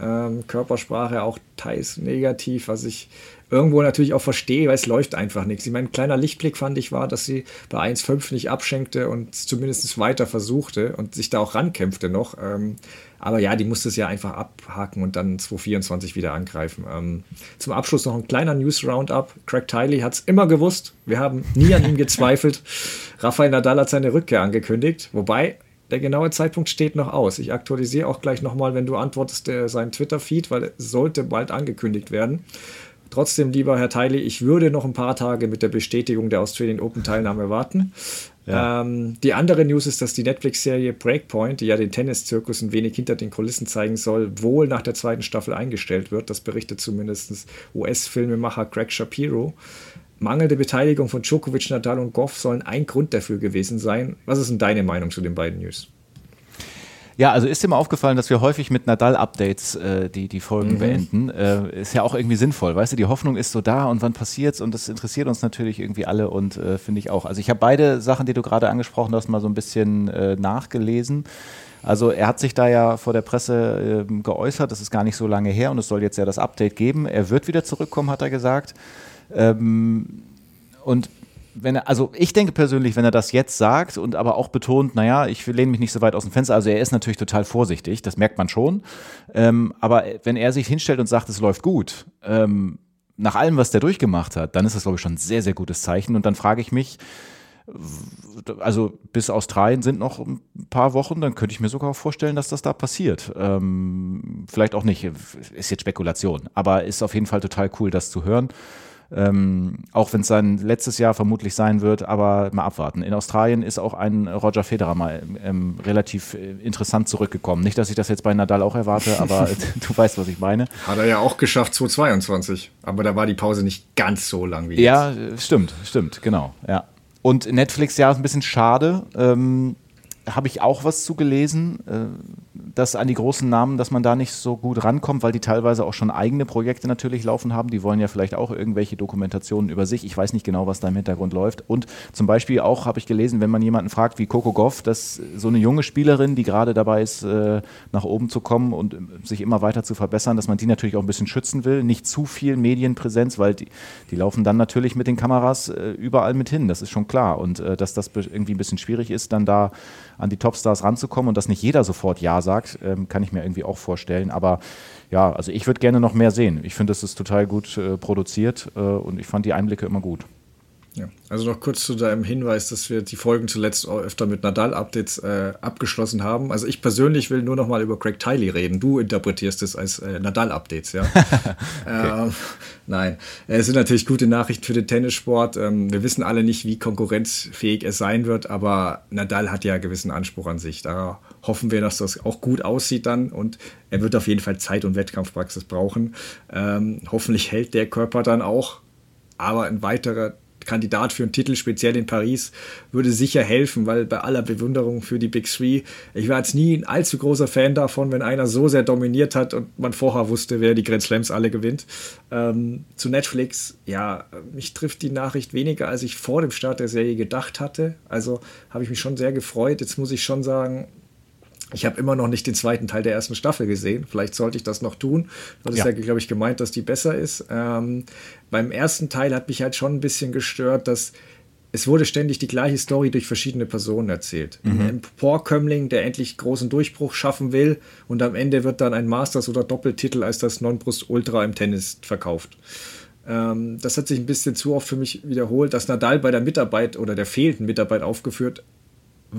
Ähm, Körpersprache auch teils negativ, was ich irgendwo natürlich auch verstehe, weil es läuft einfach nichts. Ich meine, ein kleiner Lichtblick fand ich war, dass sie bei 1,5 nicht abschenkte und zumindest weiter versuchte und sich da auch rankämpfte noch. Ähm, aber ja, die musste es ja einfach abhaken und dann 224 wieder angreifen. Ähm, zum Abschluss noch ein kleiner News-Roundup. Craig Tiley hat es immer gewusst. Wir haben nie an ihm gezweifelt. Rafael Nadal hat seine Rückkehr angekündigt. Wobei, der genaue Zeitpunkt steht noch aus. Ich aktualisiere auch gleich nochmal, wenn du antwortest, der, seinen Twitter-Feed, weil es sollte bald angekündigt werden. Trotzdem, lieber Herr Teile, ich würde noch ein paar Tage mit der Bestätigung der Australian Open Teilnahme warten. Ja. Ähm, die andere News ist, dass die Netflix-Serie Breakpoint, die ja den Tenniszirkus ein wenig hinter den Kulissen zeigen soll, wohl nach der zweiten Staffel eingestellt wird. Das berichtet zumindest US-Filmemacher Greg Shapiro. Mangelnde Beteiligung von Djokovic, Nadal und Goff sollen ein Grund dafür gewesen sein. Was ist denn deine Meinung zu den beiden News? Ja, also ist dir mal aufgefallen, dass wir häufig mit Nadal-Updates äh, die, die Folgen mhm. beenden. Äh, ist ja auch irgendwie sinnvoll, weißt du, die Hoffnung ist so da und wann passiert's und das interessiert uns natürlich irgendwie alle und äh, finde ich auch. Also ich habe beide Sachen, die du gerade angesprochen hast, mal so ein bisschen äh, nachgelesen. Also er hat sich da ja vor der Presse äh, geäußert, das ist gar nicht so lange her und es soll jetzt ja das Update geben. Er wird wieder zurückkommen, hat er gesagt. Ähm, und wenn er, also ich denke persönlich, wenn er das jetzt sagt und aber auch betont, naja, ich lehne mich nicht so weit aus dem Fenster, also er ist natürlich total vorsichtig, das merkt man schon. Ähm, aber wenn er sich hinstellt und sagt, es läuft gut, ähm, nach allem, was der durchgemacht hat, dann ist das, glaube ich, schon ein sehr, sehr gutes Zeichen. Und dann frage ich mich, also bis Australien sind noch ein paar Wochen, dann könnte ich mir sogar vorstellen, dass das da passiert. Ähm, vielleicht auch nicht, ist jetzt Spekulation, aber ist auf jeden Fall total cool, das zu hören. Ähm, auch wenn es sein letztes Jahr vermutlich sein wird, aber mal abwarten. In Australien ist auch ein Roger Federer mal ähm, relativ äh, interessant zurückgekommen. Nicht, dass ich das jetzt bei Nadal auch erwarte, aber du weißt, was ich meine. Hat er ja auch geschafft 2022, aber da war die Pause nicht ganz so lang wie jetzt. Ja, stimmt, stimmt, genau, ja. Und Netflix, ja, ist ein bisschen schade. Ähm, habe ich auch was zugelesen, äh, dass an die großen Namen, dass man da nicht so gut rankommt, weil die teilweise auch schon eigene Projekte natürlich laufen haben. Die wollen ja vielleicht auch irgendwelche Dokumentationen über sich. Ich weiß nicht genau, was da im Hintergrund läuft. Und zum Beispiel auch habe ich gelesen, wenn man jemanden fragt wie Coco Goff, dass so eine junge Spielerin, die gerade dabei ist, äh, nach oben zu kommen und sich immer weiter zu verbessern, dass man die natürlich auch ein bisschen schützen will. Nicht zu viel Medienpräsenz, weil die, die laufen dann natürlich mit den Kameras äh, überall mit hin. Das ist schon klar. Und dass das irgendwie ein bisschen schwierig ist, dann da an die Topstars ranzukommen und dass nicht jeder sofort Ja sagt, ähm, kann ich mir irgendwie auch vorstellen. Aber ja, also ich würde gerne noch mehr sehen. Ich finde, es ist total gut äh, produziert äh, und ich fand die Einblicke immer gut. Ja, also noch kurz zu deinem Hinweis, dass wir die Folgen zuletzt öfter mit Nadal-Updates äh, abgeschlossen haben. Also ich persönlich will nur noch mal über Craig Tiley reden. Du interpretierst es als äh, Nadal-Updates, ja. okay. ähm, nein, es sind natürlich gute Nachrichten für den Tennissport. Ähm, wir wissen alle nicht, wie konkurrenzfähig es sein wird, aber Nadal hat ja einen gewissen Anspruch an sich. Da hoffen wir, dass das auch gut aussieht dann und er wird auf jeden Fall Zeit und Wettkampfpraxis brauchen. Ähm, hoffentlich hält der Körper dann auch. Aber ein weiterer Kandidat für einen Titel, speziell in Paris, würde sicher helfen, weil bei aller Bewunderung für die Big Three, ich war jetzt nie ein allzu großer Fan davon, wenn einer so sehr dominiert hat und man vorher wusste, wer die Grand Slams alle gewinnt. Ähm, zu Netflix, ja, mich trifft die Nachricht weniger, als ich vor dem Start der Serie gedacht hatte. Also habe ich mich schon sehr gefreut. Jetzt muss ich schon sagen, ich habe immer noch nicht den zweiten Teil der ersten Staffel gesehen. Vielleicht sollte ich das noch tun. Du hattest ja, ja glaube ich, gemeint, dass die besser ist. Ähm, beim ersten Teil hat mich halt schon ein bisschen gestört, dass es wurde ständig die gleiche Story durch verschiedene Personen erzählt. Mhm. Ein Emporkömmling, der endlich großen Durchbruch schaffen will und am Ende wird dann ein Masters- oder Doppeltitel als das Nonplus-Ultra im Tennis verkauft. Ähm, das hat sich ein bisschen zu oft für mich wiederholt, dass Nadal bei der Mitarbeit oder der fehlenden Mitarbeit aufgeführt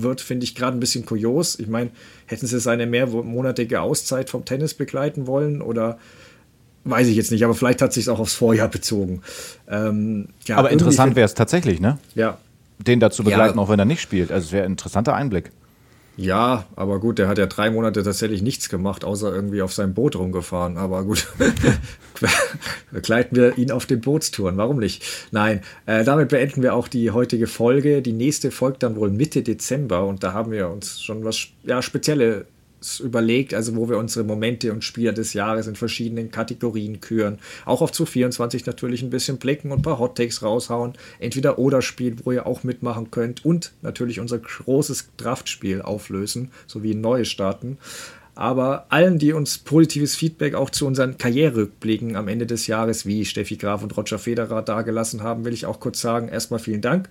wird, finde ich gerade ein bisschen kurios. Ich meine, hätten sie seine mehrmonatige Auszeit vom Tennis begleiten wollen oder weiß ich jetzt nicht, aber vielleicht hat sich auch aufs Vorjahr bezogen. Ähm, ja, aber interessant wäre es tatsächlich, ne? Ja. Den dazu begleiten, ja. auch wenn er nicht spielt. Also es wäre ein interessanter Einblick. Ja, aber gut, der hat ja drei Monate tatsächlich nichts gemacht, außer irgendwie auf seinem Boot rumgefahren. Aber gut, begleiten wir ihn auf den Bootstouren. Warum nicht? Nein, äh, damit beenden wir auch die heutige Folge. Die nächste folgt dann wohl Mitte Dezember und da haben wir uns schon was ja, Spezielle überlegt, also wo wir unsere Momente und Spieler des Jahres in verschiedenen Kategorien küren. Auch auf zu 24 natürlich ein bisschen blicken und ein paar Hottakes raushauen. Entweder oder Spiel, wo ihr auch mitmachen könnt und natürlich unser großes Draftspiel auflösen, sowie neue starten. Aber allen, die uns positives Feedback auch zu unseren Karriererückblicken am Ende des Jahres, wie Steffi Graf und Roger Federer dagelassen haben, will ich auch kurz sagen, erstmal vielen Dank.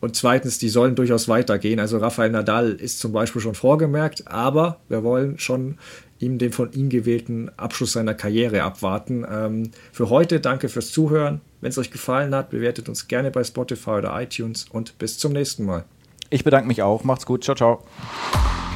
Und zweitens, die sollen durchaus weitergehen. Also Rafael Nadal ist zum Beispiel schon vorgemerkt, aber wir wollen schon ihm den von ihm gewählten Abschluss seiner Karriere abwarten. Ähm, für heute danke fürs Zuhören. Wenn es euch gefallen hat, bewertet uns gerne bei Spotify oder iTunes und bis zum nächsten Mal. Ich bedanke mich auch. Macht's gut. Ciao, ciao.